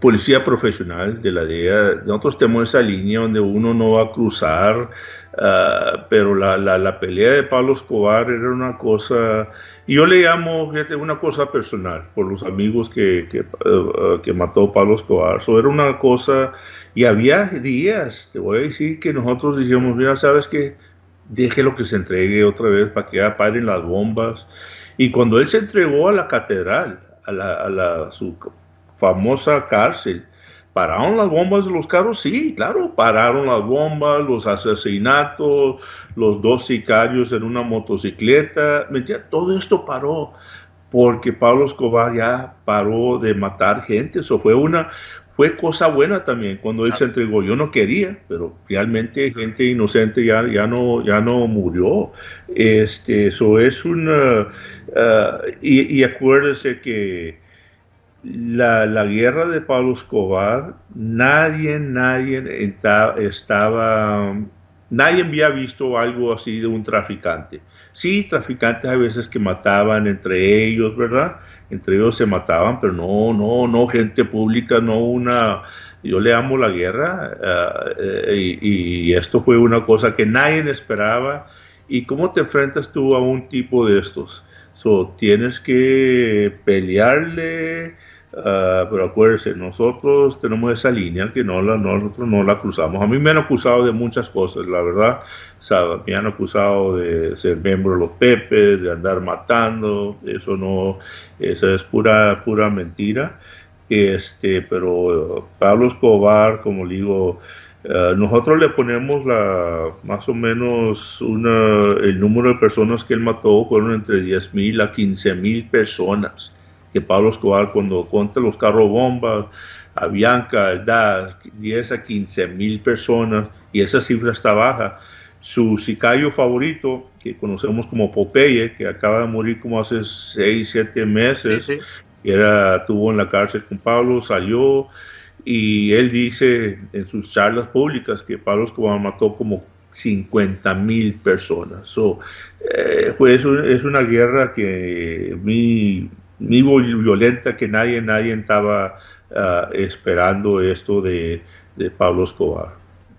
policía profesional de la DEA. Nosotros tenemos esa línea donde uno no va a cruzar, uh, pero la, la, la, pelea de Pablo Escobar era una cosa, y yo le llamo una cosa personal por los amigos que, que, uh, que mató Pablo Escobar. So, era una cosa y había días, te voy a decir, que nosotros decíamos, mira, sabes que déjelo que se entregue otra vez para que paren las bombas. Y cuando él se entregó a la catedral, a, la, a la, su famosa cárcel, ¿pararon las bombas de los carros? Sí, claro, pararon las bombas, los asesinatos, los dos sicarios en una motocicleta, todo esto paró porque Pablo Escobar ya paró de matar gente, eso fue una, fue cosa buena también cuando él se entregó. Yo no quería, pero realmente gente inocente ya, ya, no, ya no murió. Este, eso es una... Uh, y, y, acuérdese que la, la, guerra de Pablo Escobar, nadie, nadie estaba... Nadie había visto algo así de un traficante. Sí, traficantes a veces que mataban entre ellos, ¿verdad? Entre ellos se mataban, pero no, no, no, gente pública, no una... Yo le amo la guerra uh, y, esto fue una cosa que nadie esperaba. ¿Y cómo te enfrentas tú a un tipo de estos? So, tienes que pelearle, Uh, pero acuérdense, nosotros tenemos esa línea que no la, nosotros no la cruzamos. A mí me han acusado de muchas cosas, la verdad. Me han acusado de ser miembro de los Pepes, de andar matando. Eso no, eso es pura, pura mentira. Este, pero Pablo Escobar, como digo, uh, nosotros le ponemos la, más o menos una, el número de personas que él mató fueron entre 10 mil a 15 mil personas que Pablo Escobar cuando cuenta los carros bombas, a Bianca, da 10 a 15 mil personas y esa cifra está baja. Su sicario favorito, que conocemos como Popeye, que acaba de morir como hace 6, 7 meses, sí, sí. Era, estuvo en la cárcel con Pablo, salió y él dice en sus charlas públicas que Pablo Escobar mató como 50 mil personas. So, eh, pues es una guerra que mi ni violenta que nadie, nadie estaba uh, esperando esto de, de, Pablo Escobar.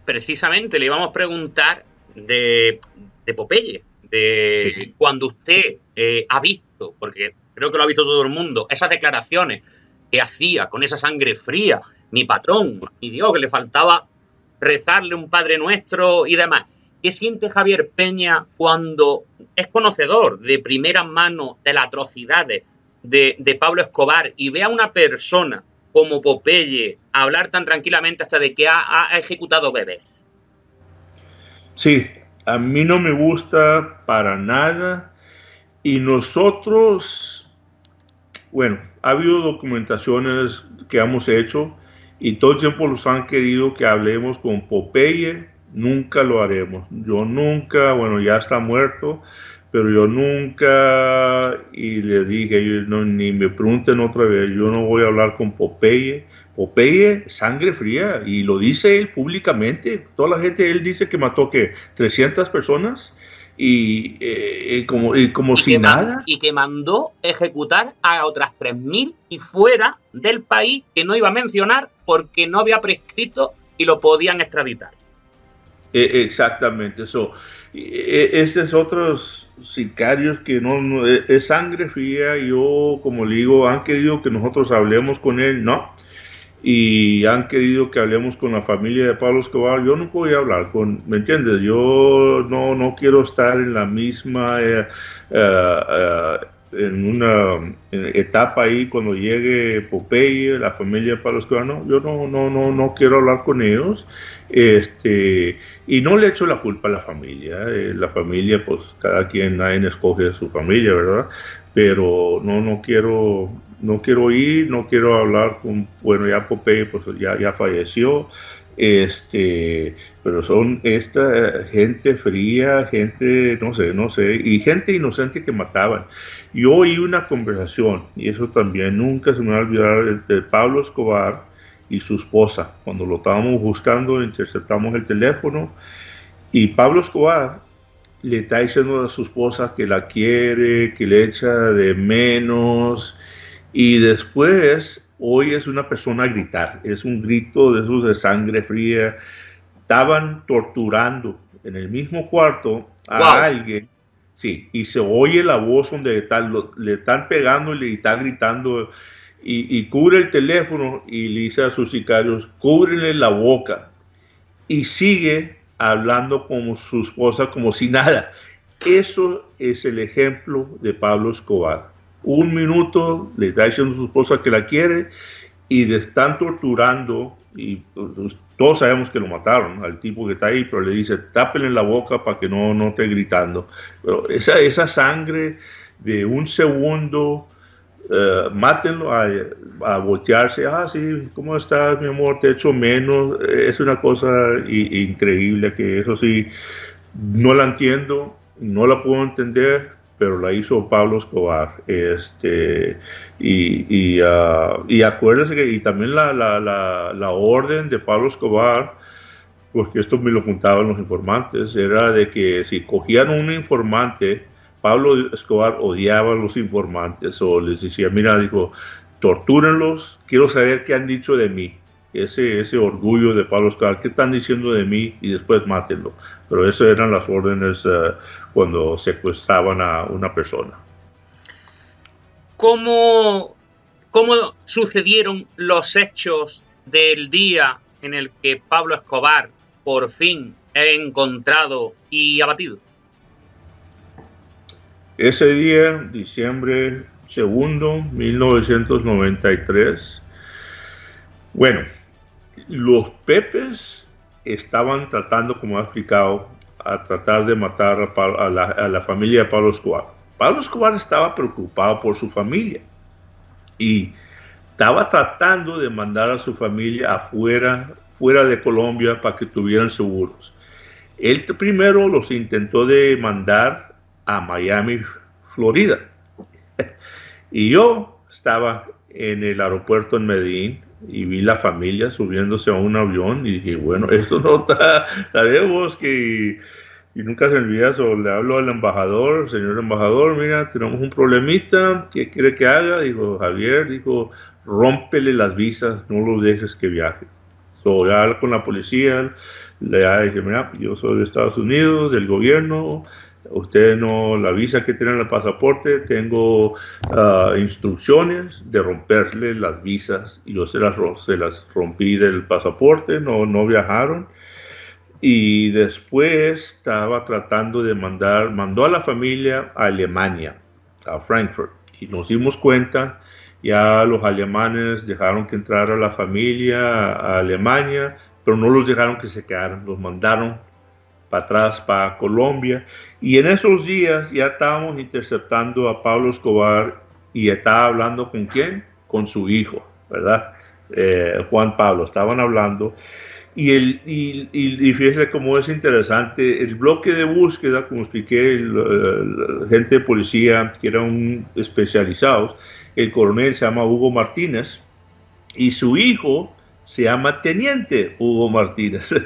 Precisamente le íbamos a preguntar de, de Popeye, de sí. cuando usted eh, ha visto, porque creo que lo ha visto todo el mundo, esas declaraciones que hacía con esa sangre fría, mi patrón, mi Dios, que le faltaba rezarle un Padre Nuestro y demás. ¿Qué siente Javier Peña cuando es conocedor de primera mano de las atrocidades de, de, Pablo Escobar y ve a una persona como Popeye hablar tan tranquilamente hasta de que ha, ha, ejecutado bebés. Sí, a mí no me gusta para nada y nosotros, bueno, ha habido documentaciones que hemos hecho y todo el tiempo los han querido que hablemos con Popeye, nunca lo haremos. Yo nunca, bueno, ya está muerto, pero yo nunca y le dije, no, ni me pregunten otra vez, yo no voy a hablar con Popeye. Popeye, sangre fría, y lo dice él públicamente. Toda la gente, él dice que mató que 300 personas y, eh, como, como si nada. y que mandó ejecutar a otras 3.000 y fuera del país que no iba a mencionar porque no había prescrito y lo podían extraditar. E, exactamente, eso. E, esos otros sicarios que no, e, es sangre fría, yo como le digo, han querido que nosotros hablemos con él, no, y han querido que hablemos con la familia de Pablo Escobar, yo no voy a hablar con, ¿me entiendes? Yo no, no quiero estar en la misma eh, eh, eh, en una etapa ahí cuando llegue Popeye, la familia de Pablo Escobar, no, yo no, no, no, no quiero hablar con ellos, este, y no le echo la culpa a la familia, la familia, pues cada quien, nadie escoge a su familia, ¿verdad? Pero no, no quiero, no quiero ir, no quiero hablar con, bueno, ya Popeye pues ya, ya falleció, este, pero son esta gente fría, gente, no sé, no sé, y gente inocente que mataban. Yo oí una conversación, y eso también nunca se me va a olvidar, de Pablo Escobar y su esposa. Cuando lo estábamos buscando, interceptamos el teléfono, y Pablo Escobar le está diciendo a su esposa que la quiere, que le echa de menos, y después hoy es una persona a gritar, es un grito de esos de sangre fría. Estaban torturando en el mismo cuarto a alguien, sí, y se oye la voz donde le están pegando y le está gritando y, cubre el teléfono y le dice a sus sicarios, cúbrenle la boca y sigue hablando con su esposa como si nada. Eso es el ejemplo de Pablo Escobar. Un minuto, le está diciendo a su esposa que la quiere y le están torturando y pues, todos sabemos que lo mataron al tipo que está ahí, pero le dice, tápenle la boca para que no, no esté gritando. Pero esa, esa sangre de un segundo, uh, mátenlo a, a, voltearse, ah, sí, ¿cómo estás, mi amor? Te echo menos. Es una cosa increíble que eso sí, no la entiendo, no la puedo entender, pero la hizo Pablo Escobar. Este, y, y, uh, y acuérdense que y también la, la, la, la, orden de Pablo Escobar, porque esto me lo juntaban los informantes, era de que si cogían un informante, Pablo Escobar odiaba a los informantes o les decía, mira, dijo, tortúrenlos, quiero saber qué han dicho de mí. Ese, ese orgullo de Pablo Escobar, qué están diciendo de mí y después mátenlo. Pero esas eran las órdenes uh, cuando secuestraban a una persona. ¿Cómo, ¿Cómo sucedieron los hechos del día en el que Pablo Escobar por fin es encontrado y abatido? Ese día, diciembre segundo, 1993, bueno, los Pepes estaban tratando, como ha explicado, a tratar de matar a, la, familia de Pablo Escobar. Pablo Escobar estaba preocupado por su familia y estaba tratando de mandar a su familia afuera, fuera de Colombia para que tuvieran seguros. Él primero los intentó de mandar a Miami, Florida. y yo estaba en el aeropuerto en Medellín y vi la familia subiéndose a un avión y dije, bueno, esto no está, sabemos que, y nunca se olvida eso, le hablo al embajador, señor embajador, mira, tenemos un problemita, ¿qué quiere que haga? Dijo Javier, dijo, rómpele las visas, no lo dejes que viaje. So, ya con la policía, le dije, mira, yo soy de Estados Unidos, del gobierno, usted no, la visa que tiene en el pasaporte, tengo uh, instrucciones de romperle las visas y yo se las, se las rompí del pasaporte, no, no viajaron. Y después estaba tratando de mandar, mandó a la familia a Alemania, a Frankfurt. Y nos dimos cuenta, ya los alemanes dejaron que entrara la familia a Alemania, pero no los dejaron que se quedaran, los mandaron para atrás, para Colombia. Y en esos días ya estábamos interceptando a Pablo Escobar y estaba hablando con quién? Con su hijo, ¿verdad? Eh, Juan Pablo, estaban hablando. Y, el, y, y, fíjese cómo es interesante, el bloque de búsqueda, como expliqué, la gente de policía que eran especializados, el coronel se llama Hugo Martínez y su hijo se llama Teniente Hugo Martínez.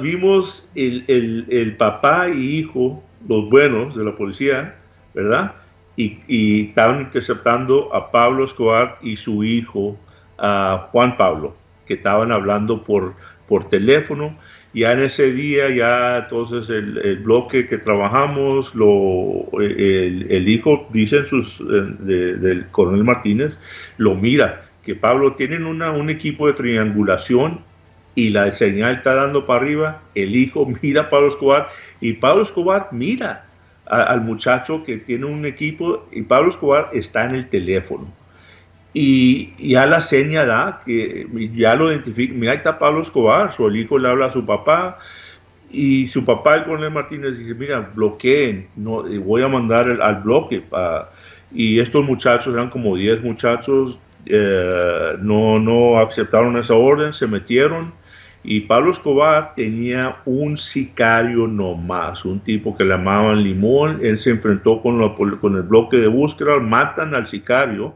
vimos el, el, el, papá y hijo, los buenos de la policía, ¿verdad? Y, y, estaban interceptando a Pablo Escobar y su hijo, a Juan Pablo, que estaban hablando por, por teléfono. Ya en ese día, ya entonces el, el bloque que trabajamos, lo, el, hijo, dicen sus, eh, del coronel Martínez, lo mira, que Pablo tienen una, un equipo de triangulación y la señal está dando para arriba, el hijo mira a Pablo Escobar y Pablo Escobar mira al muchacho que tiene un equipo y Pablo Escobar está en el teléfono. Y ya la seña da que ya lo identifica, mira, ahí está Pablo Escobar, su hijo le habla a su papá y su papá, el coronel Martínez, dice, mira, bloqueen, no, voy a mandar al bloque. y estos muchachos, eran como 10 muchachos, eh, no, no aceptaron esa orden, se metieron y Pablo Escobar tenía un sicario nomás, un tipo que le llamaban Limón. Él se enfrentó con, con el bloque de búsqueda, matan al sicario.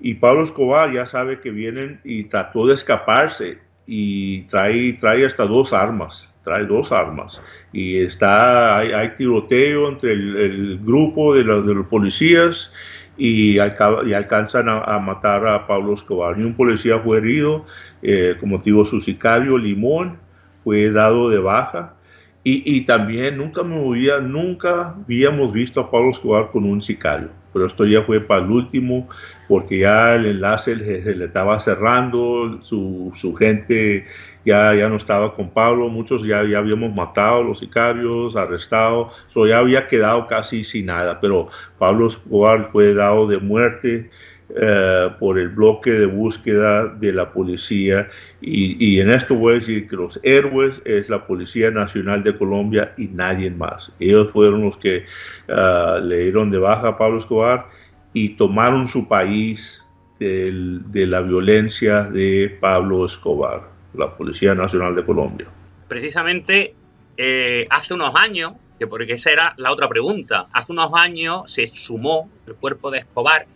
Y Pablo Escobar ya sabe que vienen y trató de escaparse y trae, trae hasta dos armas, trae dos armas. Y está, hay, tiroteo entre el, grupo de, de los policías y, alcanzan a, matar a Pablo Escobar. Y un policía fue herido, eh, como digo, su sicario Limón fue dado de baja. Y, también nunca me había, nunca habíamos visto a Pablo Escobar con un sicario, pero esto ya fue para el último, porque ya el enlace se, le estaba cerrando, su, su gente ya, ya no estaba con Pablo, muchos ya, ya habíamos matado los sicarios, arrestado, so ya había quedado casi sin nada, pero Pablo Escobar fue dado de muerte eh, por el bloque de búsqueda de la policía y, y, en esto voy a decir que los héroes es la Policía Nacional de Colombia y nadie más. Ellos fueron los que uh, le dieron de baja a Pablo Escobar y tomaron su país de la violencia de Pablo Escobar la Policía Nacional de Colombia. Precisamente eh, hace unos años, que porque esa era la otra pregunta, hace unos años se sumó el cuerpo de Escobar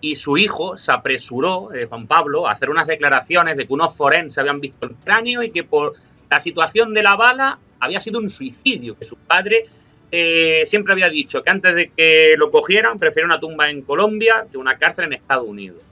y su hijo se apresuró, eh, Juan Pablo, a hacer unas declaraciones de que unos forenses habían visto el cráneo y que por la situación de la bala había sido un suicidio, que su padre eh, siempre había dicho que antes de que lo cogieran prefería una tumba en Colombia que una cárcel en Estados Unidos.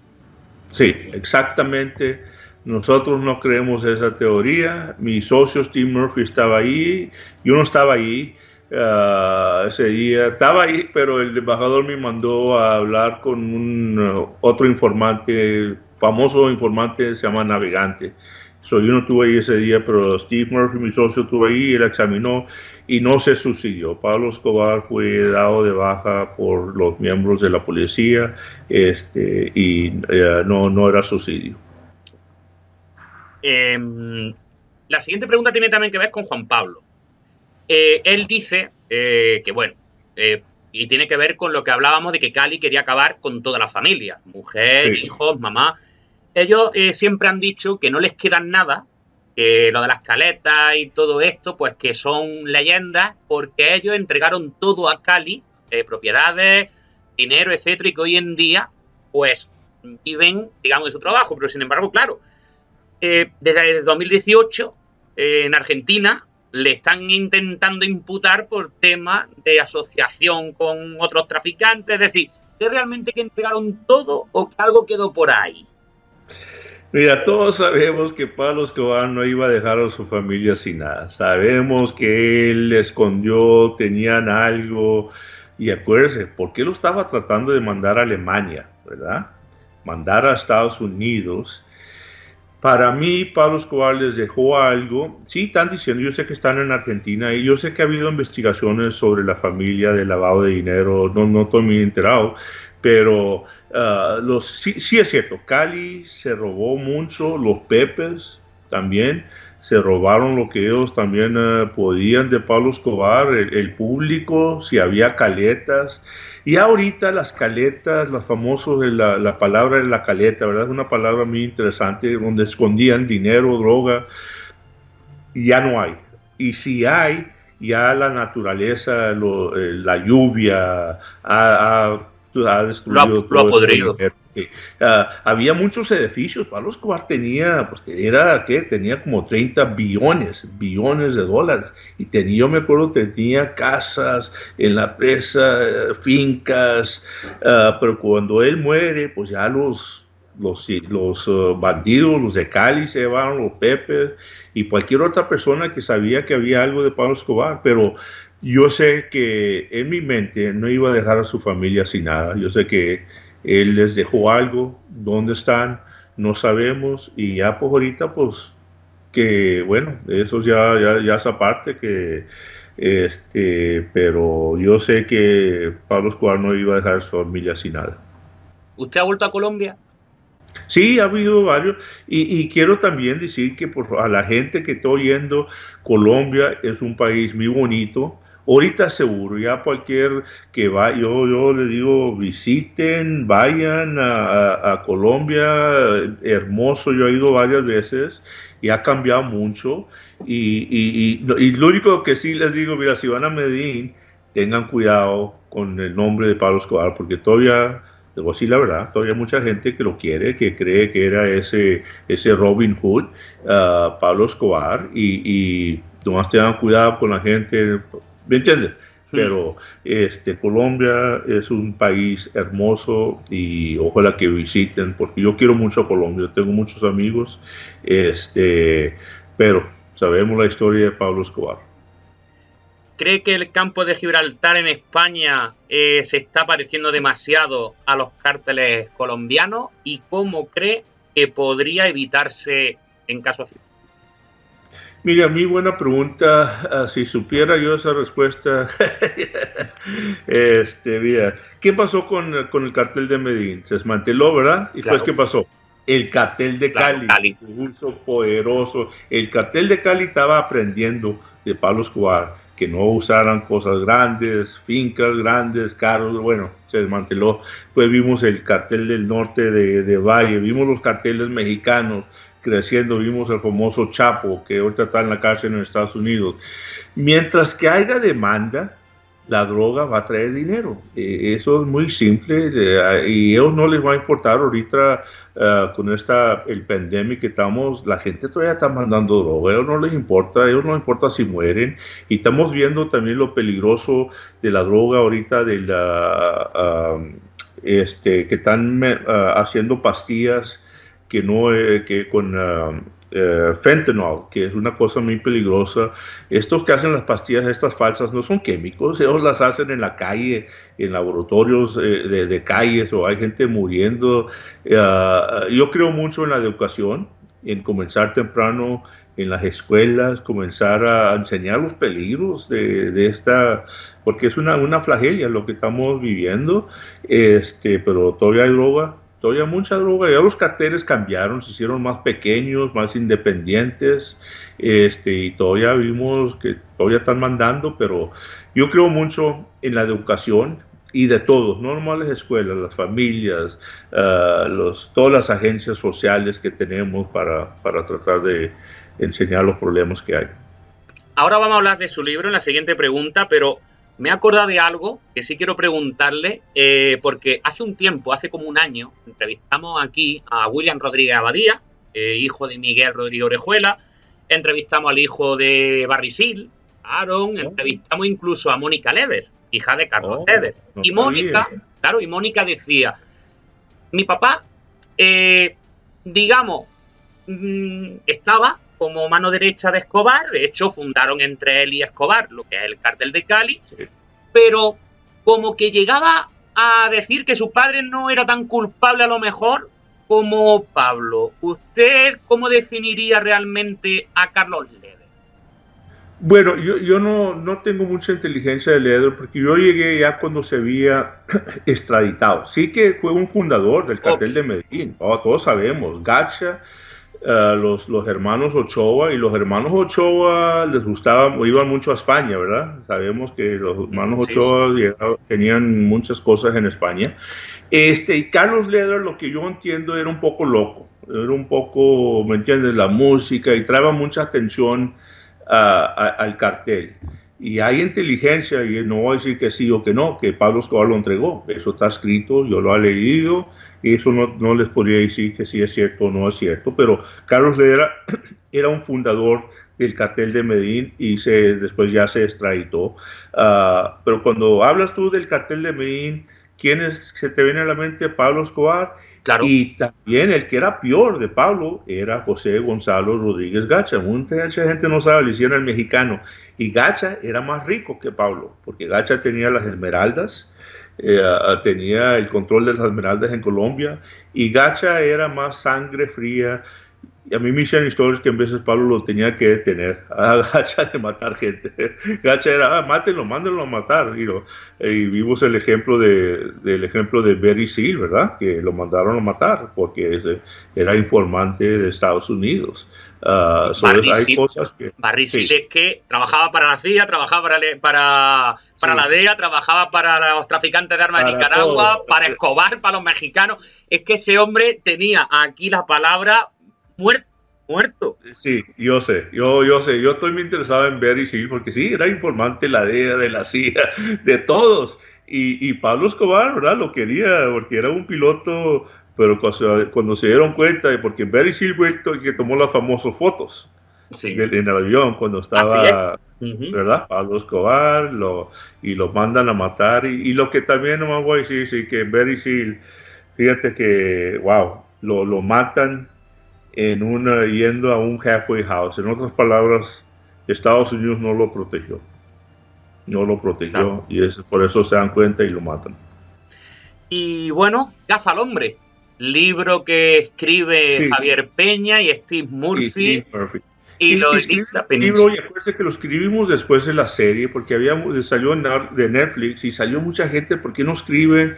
Sí, exactamente nosotros no creemos esa teoría. Mi socio Steve Murphy estaba ahí, yo no estaba ahí uh, ese día. Estaba ahí, pero el embajador me mandó a hablar con un uh, otro informante, famoso informante, se llama Navegante. So, yo no estuve ahí ese día, pero Steve Murphy, mi socio, estuvo ahí, él examinó y no se suicidió. Pablo Escobar fue dado de baja por los miembros de la policía este, y uh, no, no era suicidio. Em, la siguiente pregunta tiene también que ver con Juan Pablo. Eh, él dice eh, que, bueno, eh, y tiene que ver con lo que hablábamos de que Cali quería acabar con toda la familia, mujer, hijos, mamá. Ellos siempre han dicho que no les queda nada, que lo de las caletas y todo esto, pues que son leyendas, porque ellos entregaron todo a Cali, propiedades, dinero, etcétera, y que hoy en día, pues viven, digamos, de su trabajo. Pero sin embargo, claro, eh, desde 2018 eh, en Argentina le están intentando imputar por tema de asociación con otros traficantes, es decir, que realmente que entregaron todo o que algo quedó por ahí. Mira, todos sabemos que Pablo Escobar no iba a dejar a su familia sin nada. Sabemos que él escondió, tenían algo. Y acuérdense, ¿por qué lo estaba tratando de mandar a Alemania, verdad? Mandar a Estados Unidos para mí, Pablo Escobar les dejó algo. Sí, están diciendo, yo sé que están en Argentina y yo sé que ha habido investigaciones sobre la familia de lavado de dinero, no, no estoy muy enterado, pero ah, los, sí, sí, es cierto, Cali se robó mucho, los Pepes también se robaron lo que ellos también ah, podían de Pablo Escobar, el, público, si había caletas. Y ahorita las caletas, los famosos, la, la palabra de la caleta, ¿verdad? Es una palabra muy interesante, donde escondían dinero, droga. ya no hay. Y si hay, ya la naturaleza, eh, la lluvia ha, ha destruido lo, ha podrido. Sí. Uh, había muchos edificios, Pablo Escobar tenía, pues era que tenía como 30 billones, billones de dólares. Y tenía, yo me acuerdo, tenía casas en la presa, fincas, uh, pero cuando él muere, pues ya los, los, los uh, bandidos, los de Cali se llevaron, los Pepes y cualquier otra persona que sabía que había algo de Pablo Escobar, pero yo sé que en mi mente no iba a dejar a su familia sin nada. Yo sé que él les dejó algo, dónde están, no sabemos, y ya pues ahorita pues que bueno, eso ya, ya, ya es aparte que este, pero yo sé que Pablo Escobar no iba a dejar a su familia sin nada. ¿Usted ha vuelto a Colombia? Sí, ha habido varios. Y, y, quiero también decir que por, a la gente que está oyendo, Colombia es un país muy bonito. Ahorita seguro, ya cualquier que va, yo, yo le digo, visiten, vayan a, Colombia, hermoso, yo he ido varias veces y ha cambiado mucho. Y, y, y, lo único que sí les digo, mira, si van a Medellín, tengan cuidado con el nombre de Pablo Escobar, porque todavía debo decir la verdad, todavía hay mucha gente que lo quiere, que cree que era ese, ese Robin Hood, uh, Pablo Escobar, y, y nomás tengan cuidado con la gente, ¿me entiendes? Pero este, Colombia es un país hermoso y ojalá que visiten, porque yo quiero mucho a Colombia, tengo muchos amigos, este, pero sabemos la historia de Pablo Escobar. ¿Cree que el campo de Gibraltar en España eh, se está pareciendo demasiado a los cárteles colombianos? ¿Y cómo cree que podría evitarse en caso así? Mira, mi buena pregunta. Uh, si supiera yo esa respuesta, este, mira, ¿qué pasó con, con, el cartel de Medellín? Se desmanteló, ¿verdad? ¿Y claro. pues qué pasó? El cartel de claro, Cali, Cali, un uso poderoso. El cartel de Cali estaba aprendiendo de Pablo Escobar que no usaran cosas grandes, fincas grandes, carros, bueno, se desmanteló. Pues vimos el cartel del norte de, de Valle, vimos los carteles mexicanos, creciendo, vimos el famoso Chapo, que ahorita está en la cárcel en Estados Unidos. Mientras que haya demanda, la droga va a traer dinero. Eh, eso es muy simple eh, y ellos no les va a importar ahorita uh, con esta, el pandemia que estamos, la gente todavía está mandando droga, a ellos no les importa, a ellos no les importa si mueren y estamos viendo también lo peligroso de la droga ahorita, de la, este, que están uh, haciendo pastillas que no, eh, que con eh, fentanyl, que es una cosa muy peligrosa. Estos que hacen las pastillas, estas falsas, no son químicos, ellos las hacen en la calle, en laboratorios eh, de, de, calles, o hay gente muriendo. Uh, yo creo mucho en la educación, en comenzar temprano en las escuelas, comenzar a enseñar los peligros de, de esta, porque es una, una flagelia lo que estamos viviendo, este, pero todavía hay droga, todavía mucha droga, ya los carteles cambiaron, se hicieron más pequeños, más independientes, este, y todavía vimos que todavía están mandando, pero yo creo mucho en la educación y de todos, no nomás las escuelas, las familias, uh, los, todas las agencias sociales que tenemos para, para tratar de enseñar los problemas que hay. Ahora vamos a hablar de su libro en la siguiente pregunta, pero me he acordado de algo que sí quiero preguntarle, eh, porque hace un tiempo, hace como un año, entrevistamos aquí a William Rodríguez Abadía, eh, hijo de Miguel Rodríguez Orejuela, entrevistamos al hijo de Barrisil, Aaron, oh. entrevistamos incluso a Mónica Lever, hija de Carlos oh, Lever. No y Mónica, claro, y Mónica decía, mi papá, eh, digamos, mmm, estaba como mano derecha de Escobar, de hecho fundaron entre él y Escobar lo que es el cártel de Cali, sí. pero como que llegaba a decir que su padre no era tan culpable a lo mejor como Pablo. ¿Usted cómo definiría realmente a Carlos Leder? Bueno, yo, yo no, no, tengo mucha inteligencia de Leder porque yo llegué ya cuando se había extraditado. Sí que fue un fundador del cartel okay. de Medellín, oh, todos sabemos, Gacha Uh, los, los, hermanos Ochoa y los hermanos Ochoa les gustaba, iban mucho a España, ¿verdad? Sabemos que los hermanos Ochoa sí, sí. tenían muchas cosas en España. Este, y Carlos Leder, lo que yo entiendo, era un poco loco, era un poco, ¿me entiendes? La música y traía mucha atención al cartel. Y hay inteligencia, y no voy a decir que sí o que no, que Pablo Escobar lo entregó. Eso está escrito, yo lo he leído, y eso no, no les podría decir que sí es cierto o no es cierto. Pero Carlos Ledera era un fundador del cartel de Medellín y se, después ya se extraditó. Ah, pero cuando hablas tú del cartel de Medellín, ¿quién se te viene a la mente? Pablo Escobar. Claro. Y también el que era peor de Pablo era José Gonzalo Rodríguez Gacha. Mucha gente no sabe, le hicieron el mexicano. Y Gacha era más rico que Pablo, porque Gacha tenía las esmeraldas, eh, tenía el control de las esmeraldas en Colombia, y Gacha era más sangre fría, y a mí me hicieron historias que en veces Pablo lo tenía que detener a Gacha de matar gente. Gacha era, ah, mátenlo, mándenlo a matar. Y, y vimos el ejemplo de, del ejemplo de Berry Seal, ¿verdad? Que lo mandaron a matar porque era informante de Estados Unidos. Uh, hay cosas que... Barry Seal es que trabajaba para la CIA, trabajaba para, para, para la DEA, trabajaba para los traficantes de armas de Nicaragua, para Escobar, para los mexicanos. Es que ese hombre tenía aquí la palabra muerto. Muerto. Sí, yo sé, yo, yo sé, yo estoy muy interesado en ver y sí, porque sí, era informante la DEA, de la CIA, de todos. Y, Pablo Escobar, ¿verdad? Lo quería porque era un piloto, pero cuando, se dieron cuenta, de porque Barry Silver el que tomó las famosas fotos en el avión cuando estaba, ¿verdad? Pablo Escobar, lo, y lo mandan a matar. Y, lo que también no me voy a decir, sí, que Barry Seal, fíjate que, wow, lo, lo matan en una, yendo a un halfway house. En otras palabras, Estados Unidos no lo protegió. No lo protegió y es, por eso se dan cuenta y lo matan. Y bueno, Caza al Hombre, libro que escribe Javier Peña y Steve Murphy. Y, lo libro, y acuérdense que lo escribimos después de la serie, porque había, salió de Netflix y salió mucha gente, ¿por qué no escriben?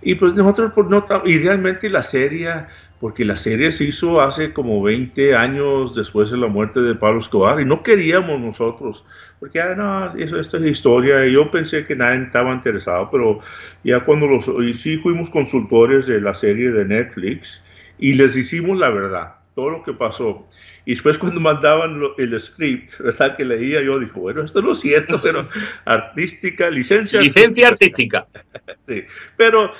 Y pues nosotros, por no, y realmente la serie porque la serie se hizo hace como 20 años después de la muerte de Pablo Escobar y no queríamos nosotros, porque ah, no, eso, esta es historia y yo pensé que nadie estaba interesado, pero ya cuando los, y sí fuimos consultores de la serie de Netflix y les hicimos la verdad, todo lo que pasó. Y después cuando mandaban el script, ¿verdad? Que leía, yo digo, bueno, esto no es cierto, pero artística, licencia. Licencia artística. sí, pero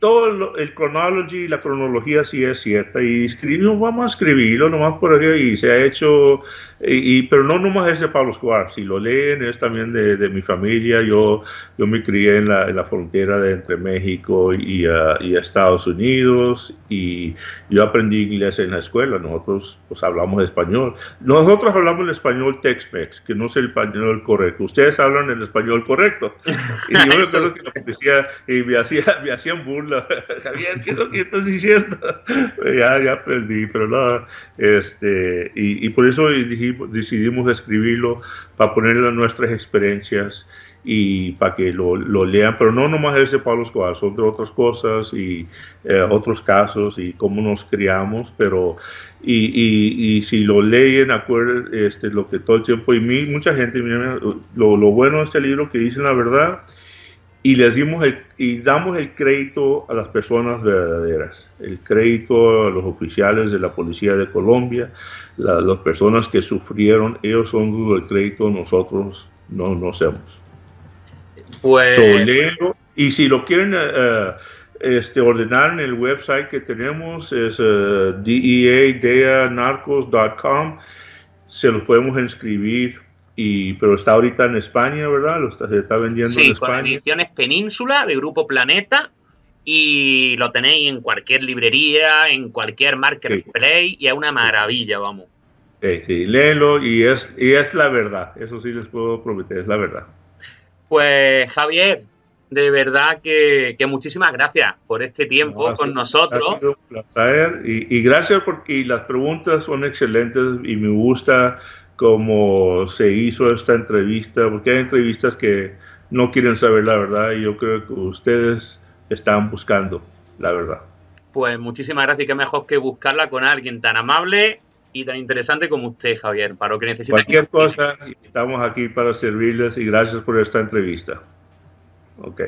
todo el chronology, la cronología sí es cierta y escribimos, vamos a escribirlo nomás por ahí y se ha hecho y, pero no nomás es de Pablo Escobar, si lo leen es también de, de mi familia, yo, yo me crié en la, en la frontera de entre México y, uh, y, Estados Unidos y yo aprendí inglés en la escuela, nosotros pues hablamos español, nosotros hablamos el español Tex-Mex, que no es el español correcto, ustedes hablan el español correcto. Y yo me acuerdo que la policía y me, hacía, me hacían burla, Javier, ¿qué es lo que estás diciendo? ya, ya aprendí, pero no, este, y, y por eso dije decidimos escribirlo para ponerle nuestras experiencias y para que lo, lean, pero no nomás es de Pablo Escobar, son de otras cosas y eh, otros casos y cómo nos criamos, pero y, y, si lo leen, acuerden este, lo que todo el tiempo, y mucha gente, lo, lo bueno de este libro que dicen la verdad y les dimos el, y damos el crédito a las personas verdaderas, el crédito a los oficiales de la policía de Colombia, las personas que sufrieron, ellos son el crédito, nosotros no no somos. Pues... y si lo quieren eh, eh, este, ordenar en el website que tenemos, es uh, deadeanarcos.com, se los podemos inscribir y, pero está ahorita en España, ¿verdad? Lo está, se está vendiendo en España. con ediciones Península de Grupo Planeta y lo tenéis en cualquier librería, en cualquier marketplace y es una maravilla, vamos. Sí, sí, léelo y es, y es la verdad, eso sí les puedo prometer, es la verdad. Pues Javier, de verdad que, muchísimas gracias por este tiempo con nosotros. Ha sido un placer y, y gracias porque las preguntas son excelentes y me gusta cómo se hizo esta entrevista, porque hay entrevistas que no quieren saber la verdad y yo creo que ustedes están buscando la verdad. Pues muchísimas gracias y qué mejor que buscarla con alguien tan amable y tan interesante como usted, Javier, para lo que necesite. Cualquier cosa, estamos aquí para servirles y gracias por esta entrevista. Ok.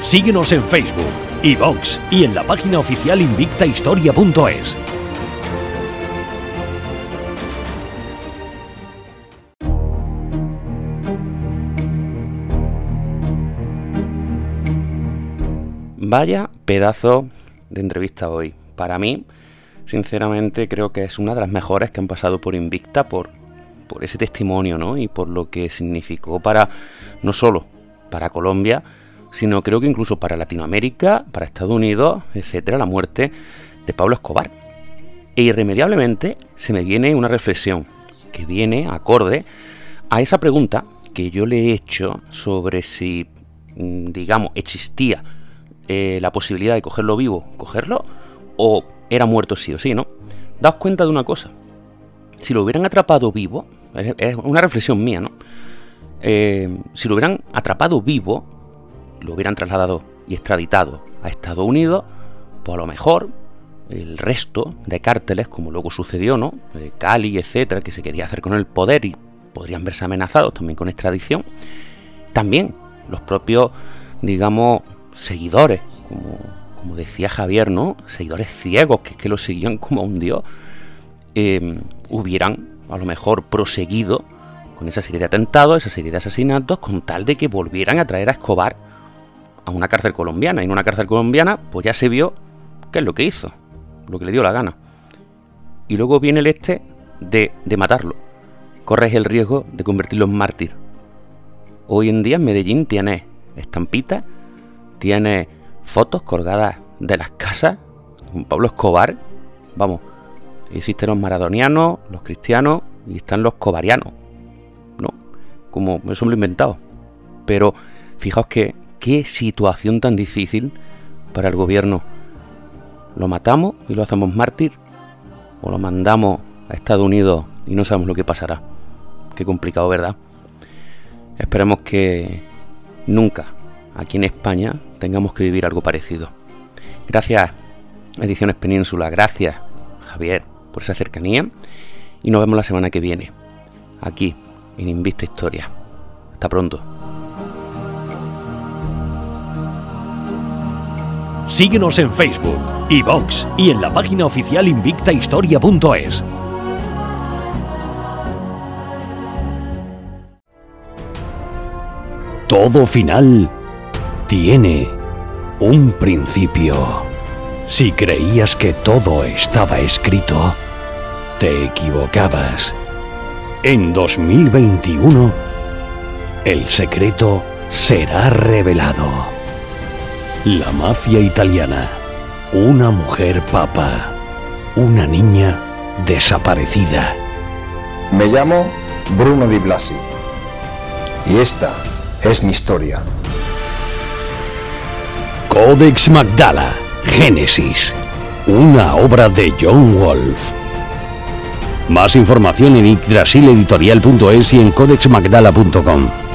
Síguenos en Facebook iVox y en la página oficial invictahistoria.es. Vaya pedazo de entrevista hoy. Para mí, sinceramente, creo que es una de las mejores que han pasado por Invicta por, por ese testimonio, ¿no? Y por lo que significó para, no solo para Colombia, sino creo que incluso para Latinoamérica, para Estados Unidos, etcétera, la muerte de Pablo Escobar. E irremediablemente se me viene una reflexión que viene acorde a esa pregunta que yo le he hecho sobre si, mm, digamos, existía eh, la posibilidad de cogerlo vivo, cogerlo, o era muerto sí o sí, ¿no? Daos cuenta de una cosa. Si lo hubieran atrapado vivo, es una reflexión mía, ¿no? Eh, si lo hubieran atrapado vivo, lo hubieran trasladado y extraditado a Estados Unidos, pues a lo mejor el resto de cárteles, como luego sucedió, ¿no? Eh, Cali, etcétera, que se quería hacer con el poder y podrían verse amenazados también con extradición. También los propios, digamos, seguidores, como, decía Javier, ¿no? Seguidores ciegos que, que lo seguían como a un dios, em, hubieran a lo mejor proseguido con esa serie de atentados, esa serie de asesinatos, con tal de que volvieran a traer a Escobar a una cárcel colombiana. Y en una cárcel colombiana, pues ya se vio qué es lo que hizo, lo que le dio la gana. Y luego viene el este de, de matarlo. Corres el riesgo de convertirlo en mártir. Hoy en día en Medellín tiene estampitas tiene fotos colgadas de las casas con Pablo Escobar. Vamos, existen los maradonianos, los cristianos y están los cobarianos. ¿No? Como eso me lo he inventado. Pero fijaos que qué situación tan difícil para el gobierno. ¿Lo matamos y lo hacemos mártir? ¿O lo mandamos a Estados Unidos y no sabemos lo que pasará? Qué complicado, ¿verdad? Esperemos que nunca aquí en España tengamos que vivir algo parecido. Gracias, Ediciones Península, gracias, Javier, por esa cercanía y nos vemos la semana que viene, aquí, en Invista Historia. Hasta pronto. Síguenos en Facebook, iVox y en la página oficial invictahistoria.es. Todo final tiene un principio. Si creías que todo estaba escrito, te equivocabas. En 2021, el secreto será revelado. La mafia italiana, una mujer papa, una niña desaparecida. Me llamo Bruno Di Blasi y esta es mi historia. Codex Magdala, Génesis, una obra de John Wolf. Más información en yggdrasileditorial.es y en codexmagdala.com.